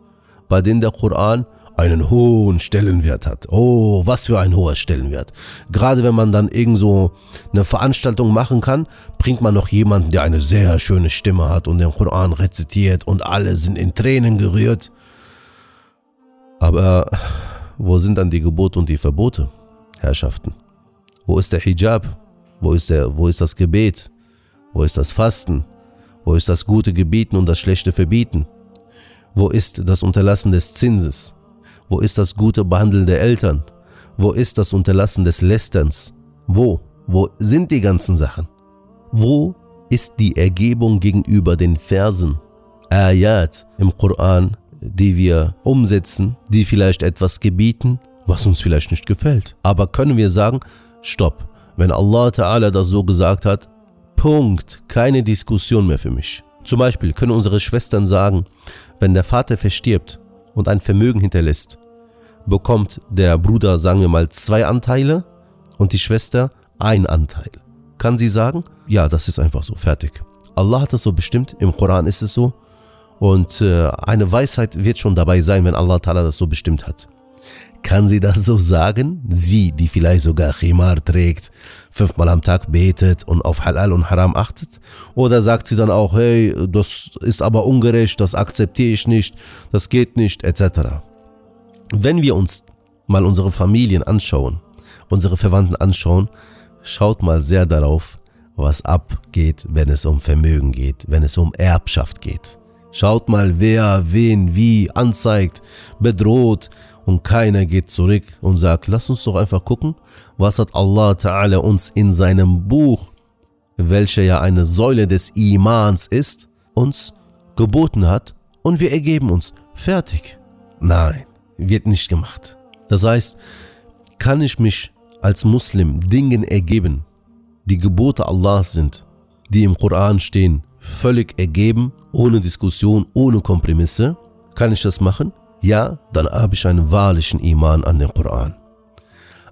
bei denen der Koran einen hohen Stellenwert hat. Oh, was für ein hoher Stellenwert. Gerade wenn man dann irgend so eine Veranstaltung machen kann, bringt man noch jemanden, der eine sehr schöne Stimme hat und den Koran rezitiert und alle sind in Tränen gerührt. Aber wo sind dann die Gebote und die Verbote, Herrschaften? Wo ist der Hijab? Wo ist, der, wo ist das Gebet? Wo ist das Fasten? Wo ist das gute Gebieten und das schlechte Verbieten? Wo ist das Unterlassen des Zinses? Wo ist das gute Behandeln der Eltern? Wo ist das Unterlassen des Lästerns? Wo? Wo sind die ganzen Sachen? Wo ist die Ergebung gegenüber den Versen, Ayat im Koran, die wir umsetzen, die vielleicht etwas gebieten, was uns vielleicht nicht gefällt? Aber können wir sagen, stopp, wenn Allah Ta'ala das so gesagt hat, Punkt, keine Diskussion mehr für mich. Zum Beispiel können unsere Schwestern sagen, wenn der Vater verstirbt und ein Vermögen hinterlässt, bekommt der Bruder, sagen wir mal, zwei Anteile und die Schwester ein Anteil. Kann sie sagen, ja, das ist einfach so, fertig. Allah hat es so bestimmt, im Koran ist es so und äh, eine Weisheit wird schon dabei sein, wenn Allah Ta'ala das so bestimmt hat. Kann sie das so sagen? Sie, die vielleicht sogar Khimar trägt, fünfmal am Tag betet und auf Halal und Haram achtet? Oder sagt sie dann auch, hey, das ist aber ungerecht, das akzeptiere ich nicht, das geht nicht, etc. Wenn wir uns mal unsere Familien anschauen, unsere Verwandten anschauen, schaut mal sehr darauf, was abgeht, wenn es um Vermögen geht, wenn es um Erbschaft geht. Schaut mal, wer wen wie anzeigt, bedroht, und keiner geht zurück und sagt, lass uns doch einfach gucken, was hat Allah Ta'ala uns in seinem Buch, welcher ja eine Säule des Imans ist, uns geboten hat und wir ergeben uns. Fertig. Nein, wird nicht gemacht. Das heißt, kann ich mich als Muslim Dingen ergeben, die Gebote Allahs sind, die im Koran stehen, völlig ergeben, ohne Diskussion, ohne Kompromisse, kann ich das machen? Ja, dann habe ich einen wahrlichen Iman an den Koran.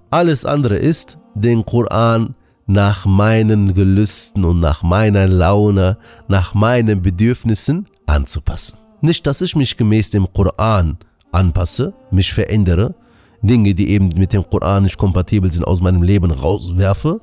Alles andere ist, den Koran nach meinen Gelüsten und nach meiner Laune, nach meinen Bedürfnissen anzupassen. Nicht, dass ich mich gemäß dem Koran anpasse, mich verändere, Dinge, die eben mit dem Koran nicht kompatibel sind, aus meinem Leben rauswerfe,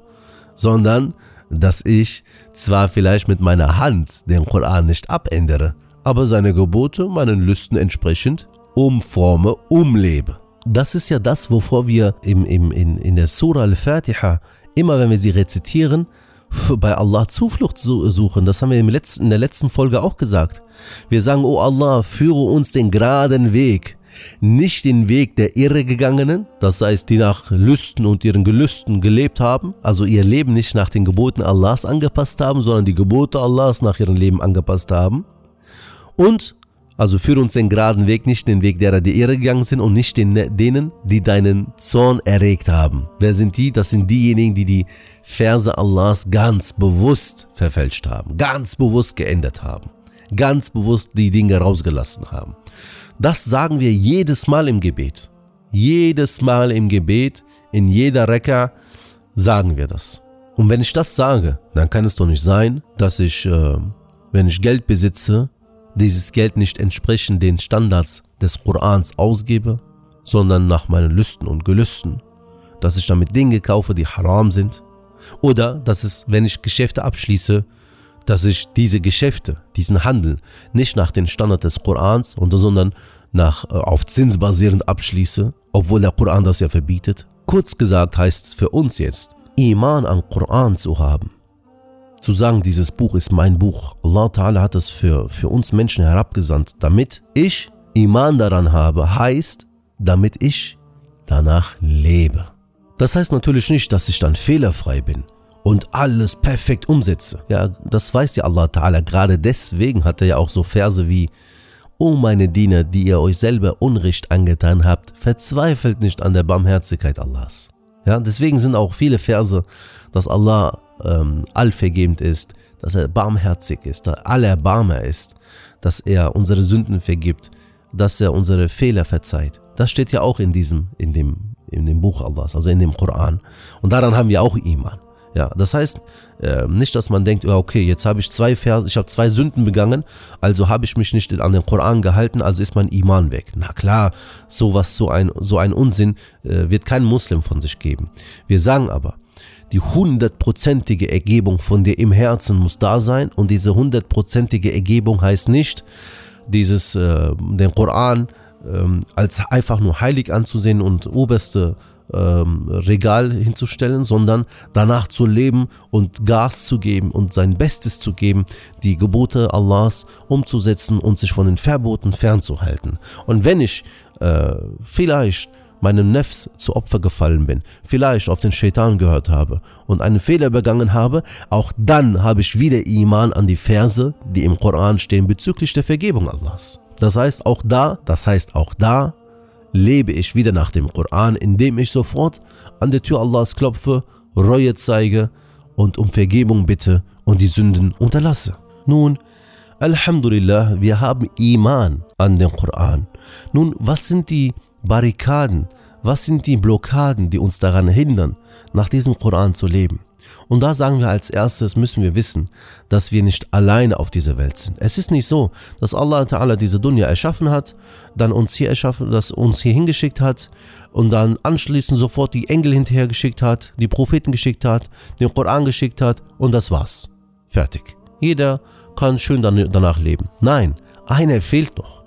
sondern dass ich zwar vielleicht mit meiner Hand den Koran nicht abändere, aber seine Gebote meinen Lüsten entsprechend umforme, umlebe. Das ist ja das, wovor wir im, im, in, in der Surah Al-Fatiha, immer wenn wir sie rezitieren, bei Allah Zuflucht suchen. Das haben wir in der letzten Folge auch gesagt. Wir sagen, oh Allah, führe uns den geraden Weg nicht den Weg der Irregegangenen, das heißt, die nach Lüsten und ihren Gelüsten gelebt haben, also ihr Leben nicht nach den Geboten Allahs angepasst haben, sondern die Gebote Allahs nach ihrem Leben angepasst haben. Und also führe uns den geraden Weg, nicht den Weg derer, die irregegangen sind und nicht den, denen, die deinen Zorn erregt haben. Wer sind die? Das sind diejenigen, die die Verse Allahs ganz bewusst verfälscht haben, ganz bewusst geändert haben, ganz bewusst die Dinge rausgelassen haben. Das sagen wir jedes Mal im Gebet. Jedes Mal im Gebet, in jeder Rekka sagen wir das. Und wenn ich das sage, dann kann es doch nicht sein, dass ich, äh, wenn ich Geld besitze, dieses Geld nicht entsprechend den Standards des Korans ausgebe, sondern nach meinen Lüsten und Gelüsten, dass ich damit Dinge kaufe, die haram sind, oder dass es, wenn ich Geschäfte abschließe, dass ich diese Geschäfte, diesen Handel nicht nach den Standard des Korans, sondern nach, äh, auf Zins basierend abschließe, obwohl der Koran das ja verbietet. Kurz gesagt heißt es für uns jetzt, Iman an Koran zu haben. Zu sagen, dieses Buch ist mein Buch. Allah Ta'ala hat es für, für uns Menschen herabgesandt, damit ich Iman daran habe, heißt, damit ich danach lebe. Das heißt natürlich nicht, dass ich dann fehlerfrei bin und alles perfekt umsetze. Ja, das weiß ja Allah Ta'ala. Gerade deswegen hat er ja auch so Verse wie O meine Diener, die ihr euch selber Unrecht angetan habt, verzweifelt nicht an der Barmherzigkeit Allahs. Ja, deswegen sind auch viele Verse, dass Allah ähm, allvergebend ist, dass er barmherzig ist, dass er allerbarmer ist, dass er unsere Sünden vergibt, dass er unsere Fehler verzeiht. Das steht ja auch in diesem, in dem, in dem Buch Allahs, also in dem Koran. Und daran haben wir auch Iman. Ja, das heißt äh, nicht, dass man denkt, okay, jetzt habe ich zwei Vers, ich habe zwei Sünden begangen, also habe ich mich nicht an den Koran gehalten, also ist mein Iman weg. Na klar, sowas, so ein, so ein Unsinn äh, wird kein Muslim von sich geben. Wir sagen aber, die hundertprozentige Ergebung von dir im Herzen muss da sein und diese hundertprozentige Ergebung heißt nicht, dieses, äh, den Koran ähm, als einfach nur heilig anzusehen und oberste ähm, Regal hinzustellen, sondern danach zu leben und Gas zu geben und sein Bestes zu geben, die Gebote Allahs umzusetzen und sich von den Verboten fernzuhalten. Und wenn ich äh, vielleicht meinem Nefs zu Opfer gefallen bin, vielleicht auf den Shaitan gehört habe und einen Fehler begangen habe, auch dann habe ich wieder Iman an die Verse, die im Koran stehen bezüglich der Vergebung Allahs. Das heißt auch da, das heißt auch da lebe ich wieder nach dem Koran, indem ich sofort an der Tür Allahs klopfe, Reue zeige und um Vergebung bitte und die Sünden unterlasse. Nun, Alhamdulillah, wir haben Iman an den Koran. Nun, was sind die Barrikaden, was sind die Blockaden, die uns daran hindern, nach diesem Koran zu leben? Und da sagen wir als erstes, müssen wir wissen, dass wir nicht alleine auf dieser Welt sind. Es ist nicht so, dass Allah Ta'ala diese Dunya erschaffen hat, dann uns hier erschaffen, dass uns hier hingeschickt hat und dann anschließend sofort die Engel hinterher geschickt hat, die Propheten geschickt hat, den Koran geschickt hat und das war's. Fertig. Jeder kann schön danach leben. Nein, einer fehlt noch.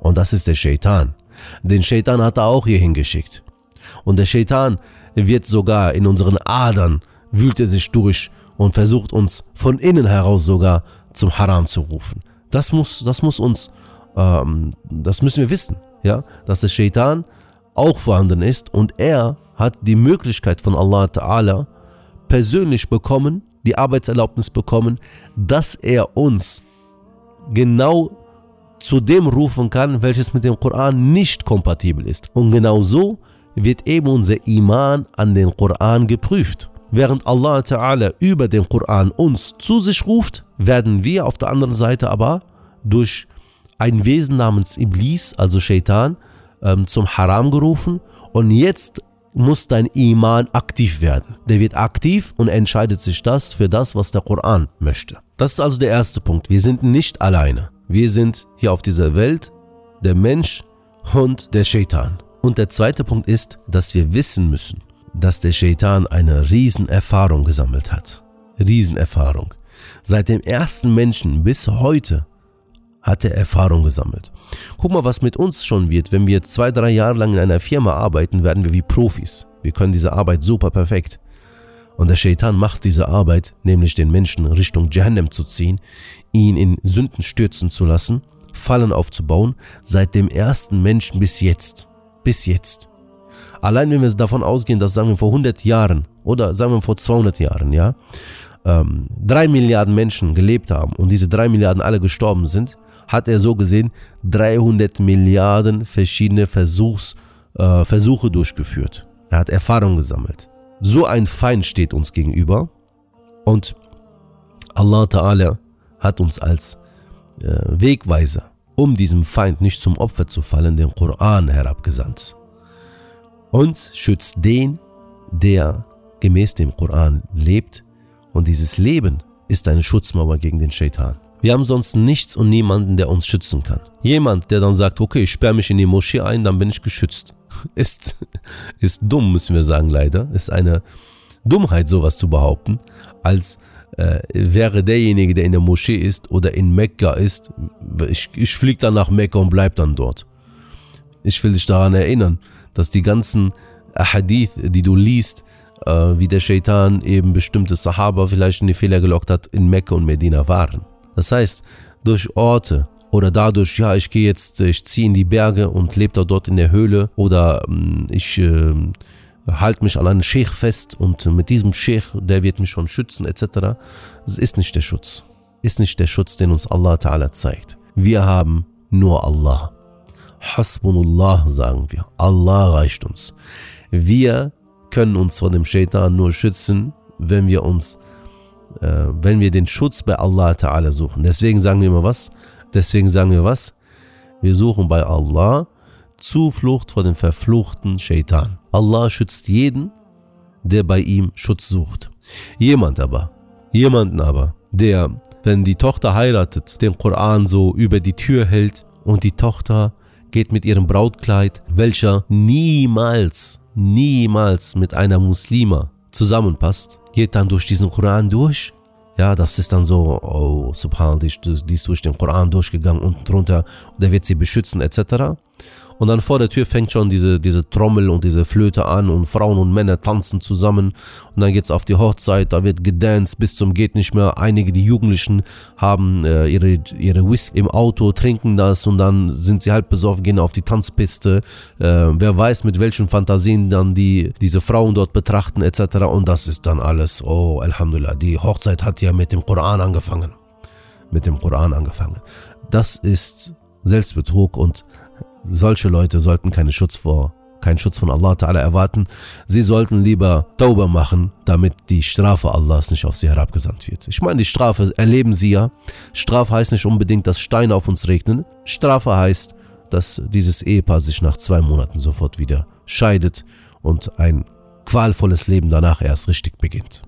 Und das ist der Shaitan. Den Shaitan hat er auch hier hingeschickt. Und der Shaitan wird sogar in unseren Adern wühlt er sich durch und versucht uns von innen heraus sogar zum Haram zu rufen. Das muss, das muss uns, ähm, das müssen wir wissen, ja, dass der Shaitan auch vorhanden ist und er hat die Möglichkeit von Allah Ta'ala persönlich bekommen, die Arbeitserlaubnis bekommen, dass er uns genau zu dem rufen kann, welches mit dem Koran nicht kompatibel ist. Und genau so wird eben unser Iman an den Koran geprüft. Während Allah Ta'ala über den Koran uns zu sich ruft, werden wir auf der anderen Seite aber durch ein Wesen namens Iblis, also Shaitan, ähm, zum Haram gerufen und jetzt muss dein Iman aktiv werden. Der wird aktiv und entscheidet sich das für das, was der Koran möchte. Das ist also der erste Punkt. Wir sind nicht alleine. Wir sind hier auf dieser Welt der Mensch und der Shaitan. Und der zweite Punkt ist, dass wir wissen müssen, dass der Shaitan eine Riesenerfahrung gesammelt hat. Riesenerfahrung. Seit dem ersten Menschen bis heute hat er Erfahrung gesammelt. Guck mal, was mit uns schon wird. Wenn wir zwei, drei Jahre lang in einer Firma arbeiten, werden wir wie Profis. Wir können diese Arbeit super perfekt. Und der Shaitan macht diese Arbeit, nämlich den Menschen Richtung Jahannam zu ziehen, ihn in Sünden stürzen zu lassen, Fallen aufzubauen, seit dem ersten Menschen bis jetzt. Bis jetzt. Allein wenn wir davon ausgehen, dass sagen wir vor 100 Jahren oder sagen wir vor 200 Jahren, ja, ähm, drei Milliarden Menschen gelebt haben und diese drei Milliarden alle gestorben sind, hat er so gesehen 300 Milliarden verschiedene Versuchs, äh, Versuche durchgeführt. Er hat Erfahrung gesammelt. So ein Feind steht uns gegenüber und Allah Ta'ala hat uns als äh, Wegweiser, um diesem Feind nicht zum Opfer zu fallen, den Koran herabgesandt. Uns schützt den, der gemäß dem Koran lebt und dieses Leben ist eine Schutzmauer gegen den Shaitan. Wir haben sonst nichts und niemanden, der uns schützen kann. Jemand, der dann sagt, okay, ich sperre mich in die Moschee ein, dann bin ich geschützt, ist, ist dumm, müssen wir sagen, leider. Ist eine Dummheit, sowas zu behaupten, als äh, wäre derjenige, der in der Moschee ist oder in Mekka ist, ich, ich fliege dann nach Mekka und bleib dann dort. Ich will dich daran erinnern, dass die ganzen Hadith, die du liest, äh, wie der Shaitan eben bestimmte Sahaba vielleicht in die Fehler gelockt hat, in Mekka und Medina waren. Das heißt, durch Orte oder dadurch, ja, ich gehe jetzt, ich ziehe in die Berge und lebe da dort in der Höhle oder ähm, ich äh, halte mich an einen Sheikh fest und mit diesem Sheikh, der wird mich schon schützen etc. Das ist nicht der Schutz. Ist nicht der Schutz, den uns Allah Ta'ala zeigt. Wir haben nur Allah. Hasbunullah sagen wir. Allah reicht uns. Wir können uns vor dem Shaitan nur schützen, wenn wir uns, äh, wenn wir den Schutz bei Allah Ta'ala suchen. Deswegen sagen wir immer was? Deswegen sagen wir was? Wir suchen bei Allah Zuflucht vor dem verfluchten Shaitan. Allah schützt jeden, der bei ihm Schutz sucht. Jemand aber, jemanden aber, der, wenn die Tochter heiratet, den Koran so über die Tür hält und die Tochter geht mit ihrem Brautkleid, welcher niemals niemals mit einer Muslima zusammenpasst, geht dann durch diesen Koran durch. Ja, das ist dann so, oh, subhanallah, die ist durch den Koran durchgegangen und drunter, der wird sie beschützen, etc. Und dann vor der Tür fängt schon diese, diese Trommel und diese Flöte an und Frauen und Männer tanzen zusammen. Und dann geht es auf die Hochzeit, da wird gedanced bis zum geht nicht mehr. Einige, die Jugendlichen, haben äh, ihre, ihre Whisky im Auto, trinken das und dann sind sie halb besoffen, gehen auf die Tanzpiste. Äh, wer weiß, mit welchen Fantasien dann die, diese Frauen dort betrachten etc. Und das ist dann alles, oh, Alhamdulillah, die Hochzeit hat ja mit dem Koran angefangen. Mit dem Koran angefangen. Das ist Selbstbetrug und solche Leute sollten keinen Schutz vor keinen Schutz von Allah Ta'ala erwarten. Sie sollten lieber Tauber machen, damit die Strafe Allahs nicht auf sie herabgesandt wird. Ich meine, die Strafe erleben sie ja. Strafe heißt nicht unbedingt, dass Steine auf uns regnen. Strafe heißt, dass dieses Ehepaar sich nach zwei Monaten sofort wieder scheidet und ein qualvolles Leben danach erst richtig beginnt.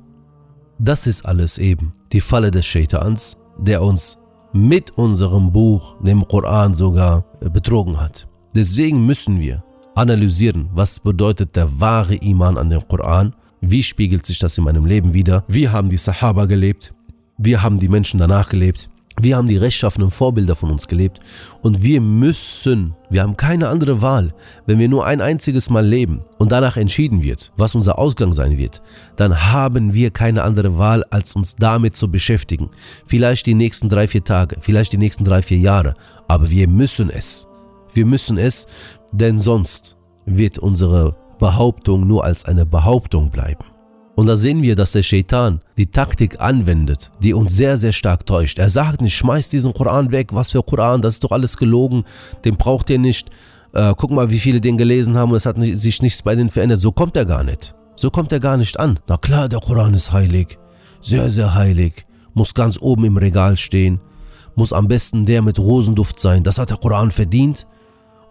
Das ist alles eben die Falle des Shaitans, der uns mit unserem Buch, dem Koran sogar, betrogen hat. Deswegen müssen wir analysieren, was bedeutet der wahre Iman an den Koran, wie spiegelt sich das in meinem Leben wieder, wie haben die Sahaba gelebt, wie haben die Menschen danach gelebt, wir haben die rechtschaffenen Vorbilder von uns gelebt und wir müssen, wir haben keine andere Wahl, wenn wir nur ein einziges Mal leben und danach entschieden wird, was unser Ausgang sein wird, dann haben wir keine andere Wahl, als uns damit zu beschäftigen. Vielleicht die nächsten drei, vier Tage, vielleicht die nächsten drei, vier Jahre, aber wir müssen es. Wir müssen es, denn sonst wird unsere Behauptung nur als eine Behauptung bleiben. Und da sehen wir, dass der Shaitan die Taktik anwendet, die uns sehr, sehr stark täuscht. Er sagt nicht, schmeiß diesen Koran weg, was für Koran, das ist doch alles gelogen, den braucht ihr nicht. Äh, guck mal, wie viele den gelesen haben und es hat sich nichts bei denen verändert. So kommt er gar nicht. So kommt er gar nicht an. Na klar, der Koran ist heilig. Sehr, sehr heilig. Muss ganz oben im Regal stehen. Muss am besten der mit Rosenduft sein. Das hat der Koran verdient.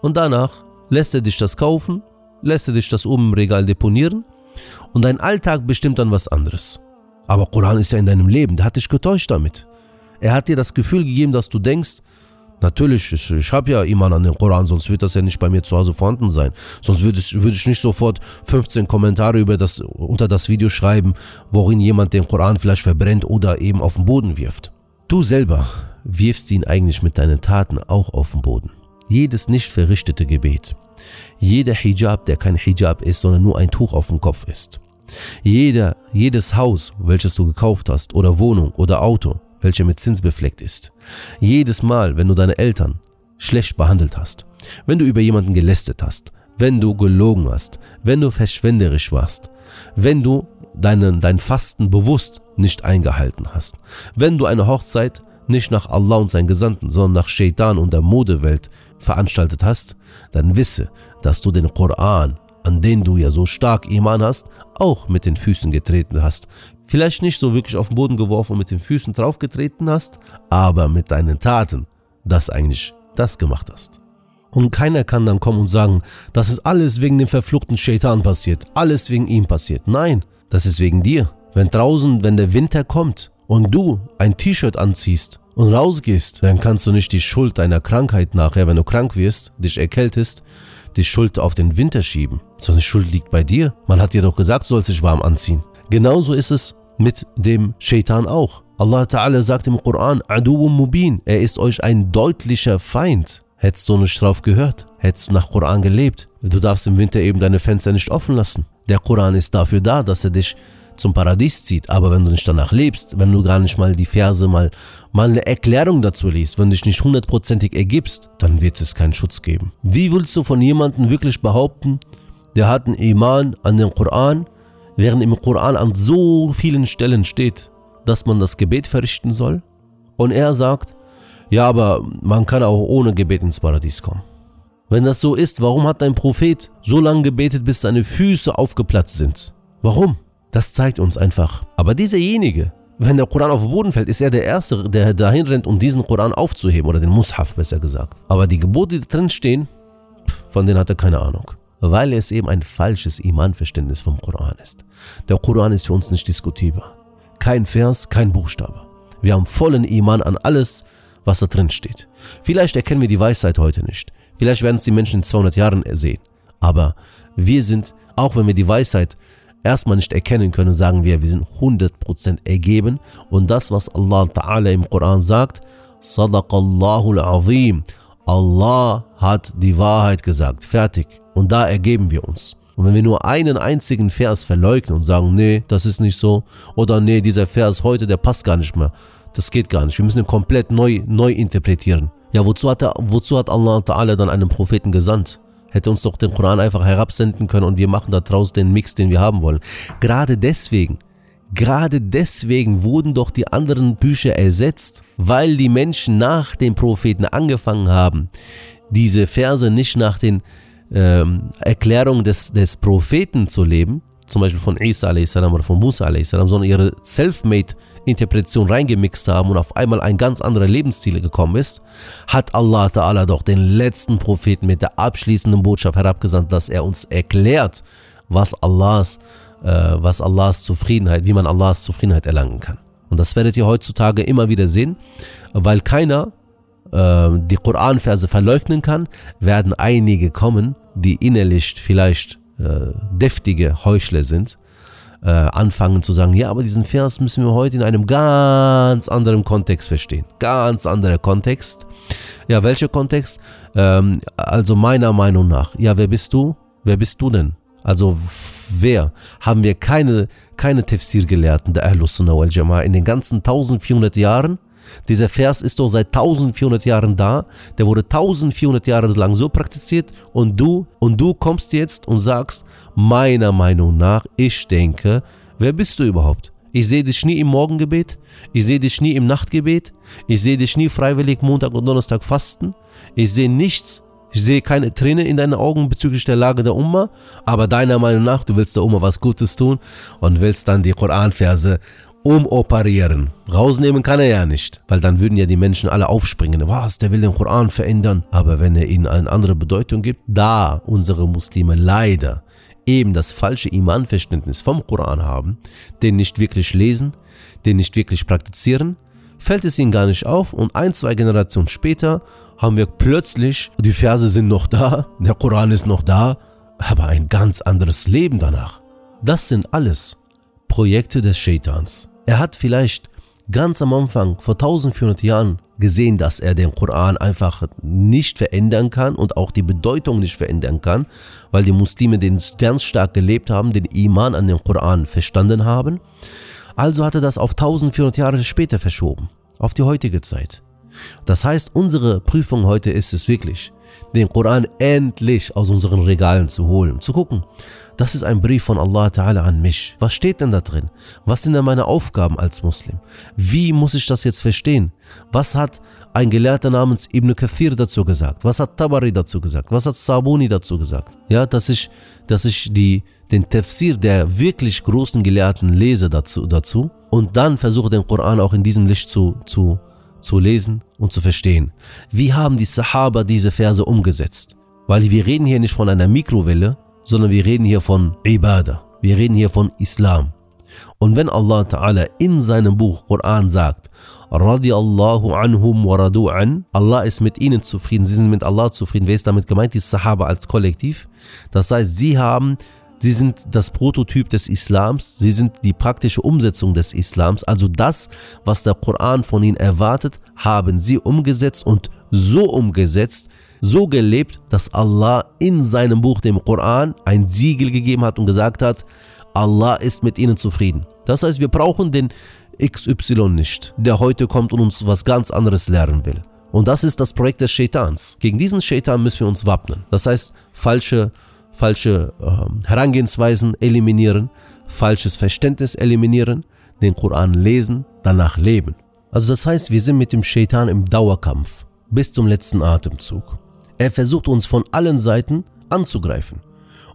Und danach lässt er dich das kaufen, lässt er dich das oben im Regal deponieren und dein Alltag bestimmt dann was anderes. Aber Koran ist ja in deinem Leben, der hat dich getäuscht damit. Er hat dir das Gefühl gegeben, dass du denkst, natürlich, ich, ich habe ja Iman an den Koran, sonst wird das ja nicht bei mir zu Hause vorhanden sein. Sonst würde ich, würd ich nicht sofort 15 Kommentare über das, unter das Video schreiben, worin jemand den Koran vielleicht verbrennt oder eben auf den Boden wirft. Du selber wirfst ihn eigentlich mit deinen Taten auch auf den Boden. Jedes nicht verrichtete Gebet, jeder Hijab, der kein Hijab ist, sondern nur ein Tuch auf dem Kopf ist. Jeder, jedes Haus, welches du gekauft hast, oder Wohnung oder Auto, welche mit Zins befleckt ist. Jedes Mal, wenn du deine Eltern schlecht behandelt hast, wenn du über jemanden gelästet hast, wenn du gelogen hast, wenn du verschwenderisch warst, wenn du deinen, dein Fasten bewusst nicht eingehalten hast, wenn du eine Hochzeit nicht nach Allah und seinen Gesandten, sondern nach Shaitan und der Modewelt veranstaltet hast, dann wisse, dass du den Koran, an den du ja so stark Iman hast, auch mit den Füßen getreten hast. Vielleicht nicht so wirklich auf den Boden geworfen und mit den Füßen draufgetreten hast, aber mit deinen Taten das eigentlich das gemacht hast. Und keiner kann dann kommen und sagen, das ist alles wegen dem verfluchten Shaitan passiert, alles wegen ihm passiert. Nein, das ist wegen dir. Wenn draußen, wenn der Winter kommt und du ein T-Shirt anziehst und rausgehst, dann kannst du nicht die Schuld deiner Krankheit nachher, wenn du krank wirst, dich erkältest, die Schuld auf den Winter schieben, sondern die Schuld liegt bei dir. Man hat dir doch gesagt, du sollst dich warm anziehen. Genauso ist es mit dem Shaitan auch. Allah Ta'ala sagt im Koran, Aduum Mubin, er ist euch ein deutlicher Feind. Hättest du nicht drauf gehört, hättest du nach Koran gelebt. Du darfst im Winter eben deine Fenster nicht offen lassen. Der Koran ist dafür da, dass er dich zum Paradies zieht. Aber wenn du nicht danach lebst, wenn du gar nicht mal die Verse mal, mal eine Erklärung dazu liest, wenn du dich nicht hundertprozentig ergibst, dann wird es keinen Schutz geben. Wie willst du von jemandem wirklich behaupten, der hat einen Iman an den Koran, während im Koran an so vielen Stellen steht, dass man das Gebet verrichten soll? Und er sagt, ja, aber man kann auch ohne Gebet ins Paradies kommen. Wenn das so ist, warum hat dein Prophet so lange gebetet, bis seine Füße aufgeplatzt sind? Warum? Das zeigt uns einfach. Aber dieserjenige, wenn der Koran auf den Boden fällt, ist er der Erste, der dahin rennt, um diesen Koran aufzuheben oder den Mushaf besser gesagt. Aber die Gebote, die drin stehen, von denen hat er keine Ahnung. Weil es eben ein falsches Iman-Verständnis vom Koran ist. Der Koran ist für uns nicht diskutierbar. Kein Vers, kein Buchstabe. Wir haben vollen Iman an alles, was da drin steht. Vielleicht erkennen wir die Weisheit heute nicht. Vielleicht werden es die Menschen in 200 Jahren sehen. Aber wir sind, auch wenn wir die Weisheit erstmal nicht erkennen können, sagen wir, wir sind 100% ergeben. Und das, was Allah Ta'ala im Koran sagt, Sadaqallahu al-Azim. Allah hat die Wahrheit gesagt. Fertig. Und da ergeben wir uns. Und wenn wir nur einen einzigen Vers verleugnen und sagen, nee, das ist nicht so, oder nee, dieser Vers heute, der passt gar nicht mehr, das geht gar nicht. Wir müssen ihn komplett neu, neu interpretieren. Ja, wozu hat, er, wozu hat Allah Ta'ala dann einen Propheten gesandt? Hätte uns doch den Koran einfach herabsenden können und wir machen daraus den Mix, den wir haben wollen. Gerade deswegen, gerade deswegen wurden doch die anderen Bücher ersetzt, weil die Menschen nach den Propheten angefangen haben, diese Verse nicht nach den ähm, Erklärungen des, des Propheten zu leben, zum Beispiel von Isa a.s. oder von Musa a.s., sondern ihre Selfmade-Interpretation reingemixt haben und auf einmal ein ganz anderer Lebensstil gekommen ist, hat Allah Ta'ala doch den letzten Propheten mit der abschließenden Botschaft herabgesandt, dass er uns erklärt, was Allahs, äh, was Allahs Zufriedenheit, wie man Allahs Zufriedenheit erlangen kann. Und das werdet ihr heutzutage immer wieder sehen, weil keiner äh, die Koranverse verleugnen kann, werden einige kommen, die innerlich vielleicht äh, deftige Heuchler sind, äh, anfangen zu sagen, ja, aber diesen Vers müssen wir heute in einem ganz anderen Kontext verstehen. Ganz anderer Kontext. Ja, welcher Kontext? Ähm, also meiner Meinung nach, ja, wer bist du? Wer bist du denn? Also wer? Haben wir keine, keine Tafsir-Gelehrten der Ahlus Sunnah wal Jama'ah in den ganzen 1400 Jahren? Dieser Vers ist doch seit 1400 Jahren da. Der wurde 1400 Jahre lang so praktiziert. Und du und du kommst jetzt und sagst, meiner Meinung nach, ich denke, wer bist du überhaupt? Ich sehe dich nie im Morgengebet, ich sehe dich nie im Nachtgebet, ich sehe dich nie freiwillig Montag und Donnerstag fasten, ich sehe nichts, ich sehe keine Träne in deinen Augen bezüglich der Lage der Umma, aber deiner Meinung nach, du willst der Umma was Gutes tun und willst dann die Koranverse umoperieren. Rausnehmen kann er ja nicht, weil dann würden ja die Menschen alle aufspringen. Was, der will den Koran verändern. Aber wenn er ihnen eine andere Bedeutung gibt, da unsere Muslime leider eben das falsche Imanverständnis vom Koran haben, den nicht wirklich lesen, den nicht wirklich praktizieren, fällt es ihnen gar nicht auf und ein, zwei Generationen später haben wir plötzlich, die Verse sind noch da, der Koran ist noch da, aber ein ganz anderes Leben danach. Das sind alles Projekte des Shaitans. Er hat vielleicht ganz am Anfang, vor 1400 Jahren, gesehen, dass er den Koran einfach nicht verändern kann und auch die Bedeutung nicht verändern kann, weil die Muslime den ganz stark gelebt haben, den Iman an den Koran verstanden haben. Also hat er das auf 1400 Jahre später verschoben, auf die heutige Zeit. Das heißt, unsere Prüfung heute ist es wirklich, den Koran endlich aus unseren Regalen zu holen, zu gucken, das ist ein Brief von Allah Ta'ala an mich. Was steht denn da drin? Was sind denn meine Aufgaben als Muslim? Wie muss ich das jetzt verstehen? Was hat ein Gelehrter namens Ibn Kathir dazu gesagt? Was hat Tabari dazu gesagt? Was hat Sabuni dazu gesagt? Ja, dass ich, dass ich die, den Tafsir der wirklich großen Gelehrten lese dazu, dazu und dann versuche den Koran auch in diesem Licht zu, zu, zu lesen und zu verstehen. Wie haben die Sahaba diese Verse umgesetzt? Weil wir reden hier nicht von einer Mikrowelle, sondern wir reden hier von Ibadah. Wir reden hier von Islam. Und wenn Allah Ta'ala in seinem Buch Koran sagt, Radiallahu anhum wa radu an, Allah ist mit ihnen zufrieden, sie sind mit Allah zufrieden. Wer ist damit gemeint? Die Sahaba als Kollektiv. Das heißt, sie haben Sie sind das Prototyp des Islams, sie sind die praktische Umsetzung des Islams, also das, was der Koran von ihnen erwartet, haben sie umgesetzt und so umgesetzt, so gelebt, dass Allah in seinem Buch, dem Koran, ein Siegel gegeben hat und gesagt hat, Allah ist mit ihnen zufrieden. Das heißt, wir brauchen den XY nicht, der heute kommt und uns was ganz anderes lernen will. Und das ist das Projekt des Shaitans. Gegen diesen Shaitan müssen wir uns wappnen. Das heißt, falsche falsche äh, Herangehensweisen eliminieren, falsches Verständnis eliminieren, den Koran lesen, danach leben. Also das heißt, wir sind mit dem Shaitan im Dauerkampf bis zum letzten Atemzug. Er versucht uns von allen Seiten anzugreifen.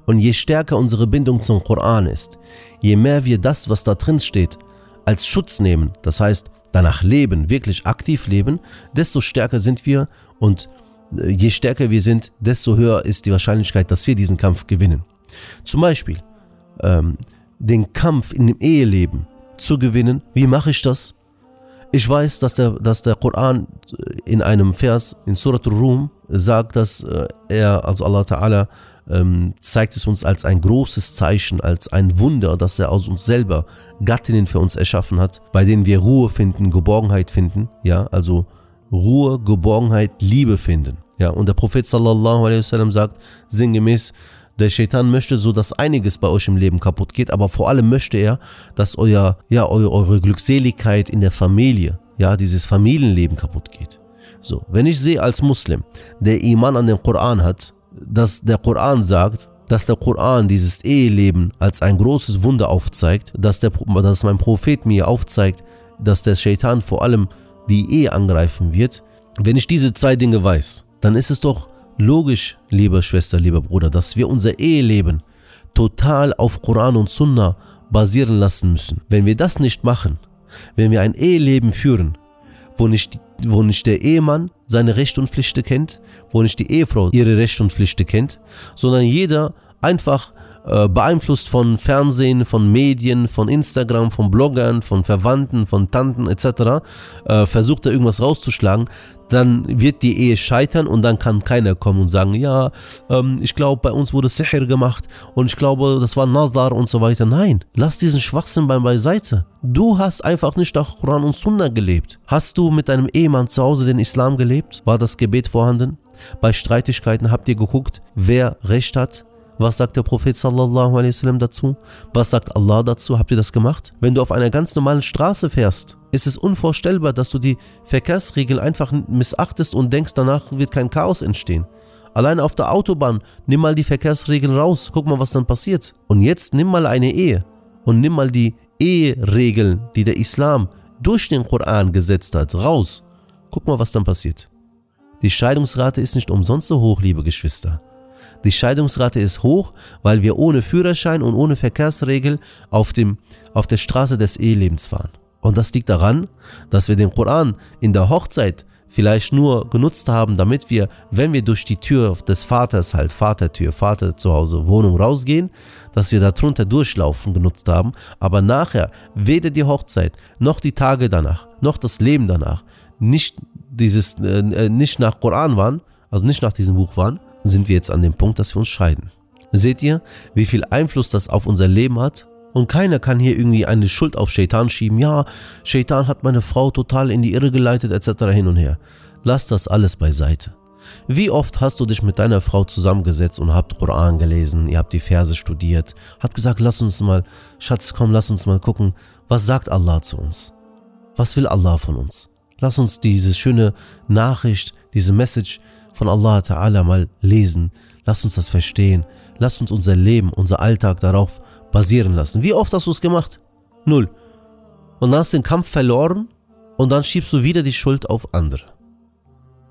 Und je stärker unsere Bindung zum Koran ist, je mehr wir das, was da drin steht, als Schutz nehmen, das heißt danach leben, wirklich aktiv leben, desto stärker sind wir und je stärker wir sind, desto höher ist die Wahrscheinlichkeit, dass wir diesen Kampf gewinnen. Zum Beispiel ähm, den Kampf in dem Eheleben zu gewinnen. Wie mache ich das? Ich weiß, dass der, dass der Koran in einem Vers in Surat Rum sagt, dass äh, er, also Allah Ta'ala, ähm, zeigt es uns als ein großes Zeichen, als ein Wunder, dass er aus uns selber Gattinnen für uns erschaffen hat, bei denen wir Ruhe finden, Geborgenheit finden, ja, also Ruhe, Geborgenheit, Liebe finden. Ja, und der Prophet sallallahu alaihi wasallam sagt sinngemäß, der Shaitan möchte so, dass einiges bei euch im Leben kaputt geht, aber vor allem möchte er, dass euer, ja, eure, eure Glückseligkeit in der Familie, ja, dieses Familienleben kaputt geht. So, wenn ich sehe als Muslim, der Iman an den Koran hat, dass der Koran sagt, dass der Koran dieses Eheleben als ein großes Wunder aufzeigt, dass, der, dass mein Prophet mir aufzeigt, dass der Shaitan vor allem die Ehe angreifen wird, wenn ich diese zwei Dinge weiß, dann ist es doch logisch, liebe Schwester, lieber Bruder, dass wir unser Eheleben total auf Koran und Sunna basieren lassen müssen. Wenn wir das nicht machen, wenn wir ein Eheleben führen, wo nicht, wo nicht der Ehemann seine Rechte und Pflichten kennt, wo nicht die Ehefrau ihre Rechte und Pflichten kennt, sondern jeder einfach äh, beeinflusst von Fernsehen, von Medien, von Instagram, von Bloggern, von Verwandten, von Tanten etc., äh, versucht er irgendwas rauszuschlagen, dann wird die Ehe scheitern und dann kann keiner kommen und sagen, ja, ähm, ich glaube, bei uns wurde Sihr gemacht und ich glaube, das war Nazar und so weiter. Nein, lass diesen Schwachsinn beim beiseite. Du hast einfach nicht nach Koran und Sunna gelebt. Hast du mit deinem Ehemann zu Hause den Islam gelebt? War das Gebet vorhanden? Bei Streitigkeiten habt ihr geguckt, wer Recht hat, was sagt der Prophet sallallahu wasallam dazu? Was sagt Allah dazu? Habt ihr das gemacht? Wenn du auf einer ganz normalen Straße fährst, ist es unvorstellbar, dass du die Verkehrsregeln einfach missachtest und denkst, danach wird kein Chaos entstehen. Allein auf der Autobahn, nimm mal die Verkehrsregeln raus, guck mal, was dann passiert. Und jetzt nimm mal eine Ehe und nimm mal die Eheregeln, die der Islam durch den Koran gesetzt hat, raus. Guck mal, was dann passiert. Die Scheidungsrate ist nicht umsonst so hoch, liebe Geschwister. Die Scheidungsrate ist hoch, weil wir ohne Führerschein und ohne Verkehrsregel auf, dem, auf der Straße des Ehelebens fahren. Und das liegt daran, dass wir den Koran in der Hochzeit vielleicht nur genutzt haben, damit wir, wenn wir durch die Tür des Vaters, halt Vatertür, Vater zu Hause, Wohnung rausgehen, dass wir darunter durchlaufen genutzt haben, aber nachher weder die Hochzeit, noch die Tage danach, noch das Leben danach, nicht, dieses, äh, äh nicht nach Koran waren, also nicht nach diesem Buch waren, sind wir jetzt an dem Punkt, dass wir uns scheiden. Seht ihr, wie viel Einfluss das auf unser Leben hat? Und keiner kann hier irgendwie eine Schuld auf Shaitan schieben. Ja, Shaitan hat meine Frau total in die Irre geleitet, etc. hin und her. Lass das alles beiseite. Wie oft hast du dich mit deiner Frau zusammengesetzt und habt Koran gelesen, ihr habt die Verse studiert, habt gesagt, lass uns mal, Schatz, komm, lass uns mal gucken, was sagt Allah zu uns? Was will Allah von uns? Lass uns diese schöne Nachricht, diese Message von Allah Ta'ala mal lesen. Lass uns das verstehen. Lass uns unser Leben, unser Alltag darauf basieren lassen. Wie oft hast du es gemacht? Null. Und dann hast du den Kampf verloren und dann schiebst du wieder die Schuld auf andere.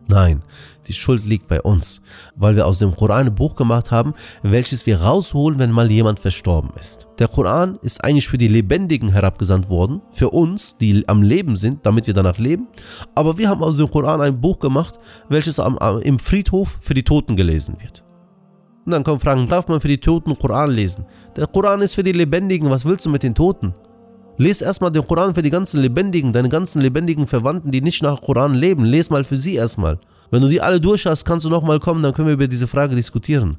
Nein, die Schuld liegt bei uns, weil wir aus dem Koran ein Buch gemacht haben, welches wir rausholen, wenn mal jemand verstorben ist. Der Koran ist eigentlich für die Lebendigen herabgesandt worden, für uns, die am Leben sind, damit wir danach leben. Aber wir haben aus dem Koran ein Buch gemacht, welches am, am, im Friedhof für die Toten gelesen wird. Und dann kommen Fragen, darf man für die Toten Koran lesen? Der Koran ist für die Lebendigen, was willst du mit den Toten? Lies erstmal den Koran für die ganzen Lebendigen, deine ganzen lebendigen Verwandten, die nicht nach Koran leben. Lies mal für sie erstmal. Wenn du die alle durch hast, kannst du nochmal kommen, dann können wir über diese Frage diskutieren.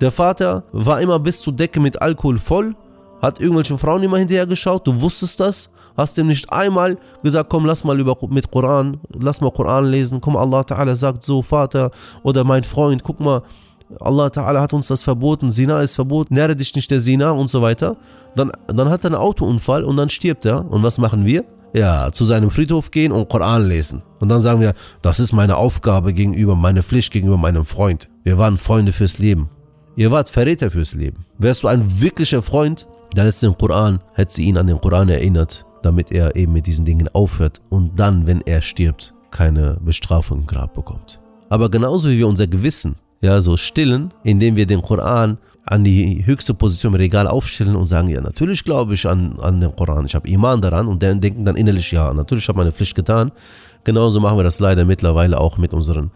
Der Vater war immer bis zur Decke mit Alkohol voll, hat irgendwelchen Frauen immer hinterher geschaut, du wusstest das, hast ihm nicht einmal gesagt, komm, lass mal über, mit Koran, lass mal Koran lesen, komm, Allah Ta'ala sagt so, Vater oder mein Freund, guck mal, Allah Ta'ala hat uns das verboten, Sina ist verboten, nähre dich nicht der Sina und so weiter. Dann, dann hat er einen Autounfall und dann stirbt er. Und was machen wir? Ja, zu seinem Friedhof gehen und Koran lesen. Und dann sagen wir, das ist meine Aufgabe gegenüber, meine Pflicht gegenüber meinem Freund. Wir waren Freunde fürs Leben. Ihr wart Verräter fürs Leben. Wärst du ein wirklicher Freund, dann hättest den Koran, hättest du ihn an den Koran erinnert, damit er eben mit diesen Dingen aufhört und dann, wenn er stirbt, keine Bestrafung im Grab bekommt. Aber genauso wie wir unser Gewissen ja, so stillen, indem wir den Koran an die höchste Position im Regal aufstellen und sagen, ja, natürlich glaube ich an, an den Koran, ich habe Iman daran und dann denken dann innerlich, ja, natürlich habe ich meine Pflicht getan. Genauso machen wir das leider mittlerweile auch mit unseren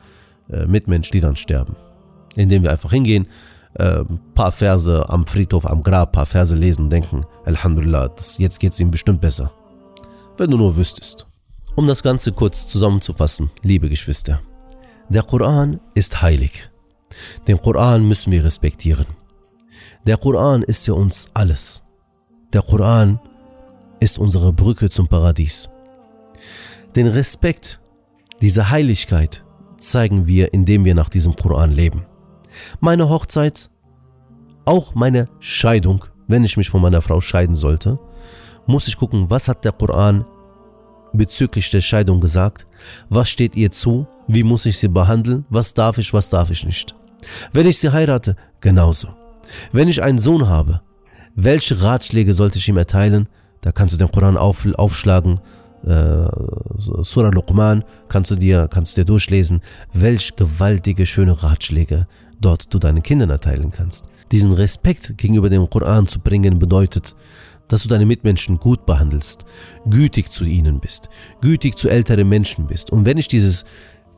äh, Mitmenschen, die dann sterben. Indem wir einfach hingehen, äh, paar Verse am Friedhof, am Grab, paar Verse lesen und denken, Alhamdulillah, das, jetzt geht es ihm bestimmt besser. Wenn du nur wüsstest. Um das Ganze kurz zusammenzufassen, liebe Geschwister. Der Koran ist heilig. Den Koran müssen wir respektieren. Der Koran ist für uns alles. Der Koran ist unsere Brücke zum Paradies. Den Respekt, diese Heiligkeit zeigen wir, indem wir nach diesem Koran leben. Meine Hochzeit, auch meine Scheidung, wenn ich mich von meiner Frau scheiden sollte, muss ich gucken, was hat der Koran bezüglich der Scheidung gesagt, was steht ihr zu, wie muss ich sie behandeln, was darf ich, was darf ich nicht. Wenn ich sie heirate, genauso. Wenn ich einen Sohn habe, welche Ratschläge sollte ich ihm erteilen? Da kannst du den Koran auf, aufschlagen, äh, Surah Luqman, kannst du, dir, kannst du dir durchlesen, welch gewaltige, schöne Ratschläge dort du deinen Kindern erteilen kannst. Diesen Respekt gegenüber dem Koran zu bringen bedeutet, dass du deine Mitmenschen gut behandelst, gütig zu ihnen bist, gütig zu älteren Menschen bist. Und wenn ich dieses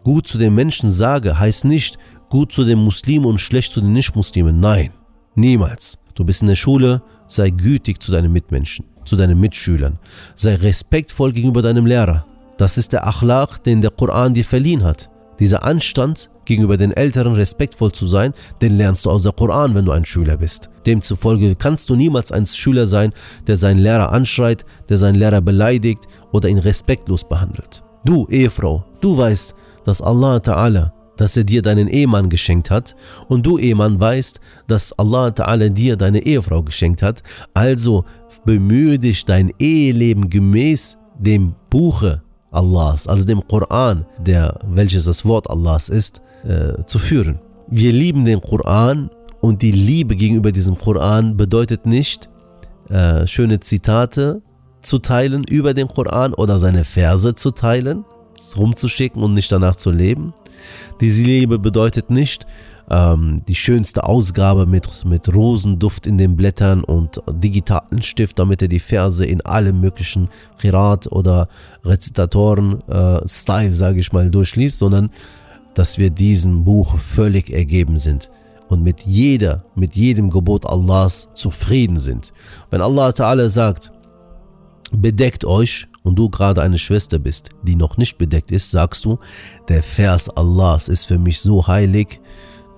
gut zu den Menschen sage, heißt nicht gut zu den Muslimen und schlecht zu den Nicht-Muslimen. Nein, niemals. Du bist in der Schule, sei gütig zu deinen Mitmenschen, zu deinen Mitschülern. Sei respektvoll gegenüber deinem Lehrer. Das ist der Achlaq, den der Koran dir verliehen hat. Dieser Anstand, gegenüber den Älteren respektvoll zu sein, den lernst du aus der Koran, wenn du ein Schüler bist. Demzufolge kannst du niemals ein Schüler sein, der seinen Lehrer anschreit, der seinen Lehrer beleidigt oder ihn respektlos behandelt. Du, Ehefrau, du weißt, dass Allah Ta'ala dass er dir deinen Ehemann geschenkt hat und du Ehemann weißt, dass Allah Ta'ala dir deine Ehefrau geschenkt hat, also bemühe dich dein Eheleben gemäß dem Buche Allahs, also dem Koran, der, welches das Wort Allahs ist, äh, zu führen. Wir lieben den Koran und die Liebe gegenüber diesem Koran bedeutet nicht, äh, schöne Zitate zu teilen über den Koran oder seine Verse zu teilen, rumzuschicken und nicht danach zu leben. Diese Liebe bedeutet nicht ähm, die schönste Ausgabe mit, mit Rosenduft in den Blättern und digitalen Stift, damit er die Verse in allem möglichen Chirat oder Rezitatoren-Style, äh, sage ich mal, durchliest, sondern dass wir diesem Buch völlig ergeben sind und mit jeder, mit jedem Gebot Allahs zufrieden sind. Wenn Allah Ta'ala sagt, bedeckt euch und du gerade eine Schwester bist, die noch nicht bedeckt ist, sagst du, der Vers Allahs ist für mich so heilig,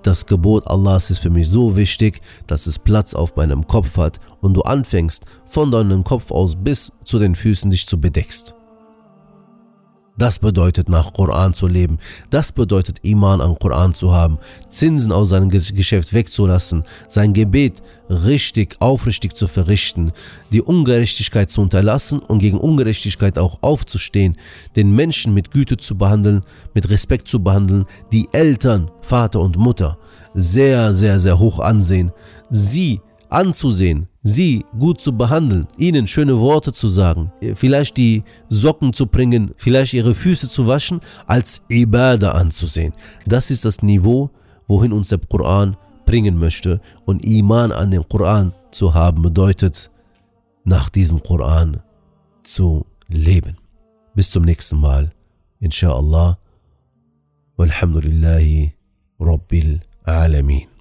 das Gebot Allahs ist für mich so wichtig, dass es Platz auf meinem Kopf hat und du anfängst, von deinem Kopf aus bis zu den Füßen dich zu bedeckst. Das bedeutet nach Koran zu leben. Das bedeutet Iman an Koran zu haben, Zinsen aus seinem Geschäft wegzulassen, sein Gebet richtig, aufrichtig zu verrichten, die Ungerechtigkeit zu unterlassen und gegen Ungerechtigkeit auch aufzustehen, den Menschen mit Güte zu behandeln, mit Respekt zu behandeln, die Eltern, Vater und Mutter sehr, sehr, sehr hoch ansehen, sie anzusehen, sie gut zu behandeln, ihnen schöne Worte zu sagen, vielleicht die Socken zu bringen, vielleicht ihre Füße zu waschen, als Ibadah anzusehen. Das ist das Niveau, wohin uns der Koran bringen möchte. Und Iman an den Koran zu haben bedeutet, nach diesem Koran zu leben. Bis zum nächsten Mal. Inshallah. Walhamdulillahi Rabbil Alamin.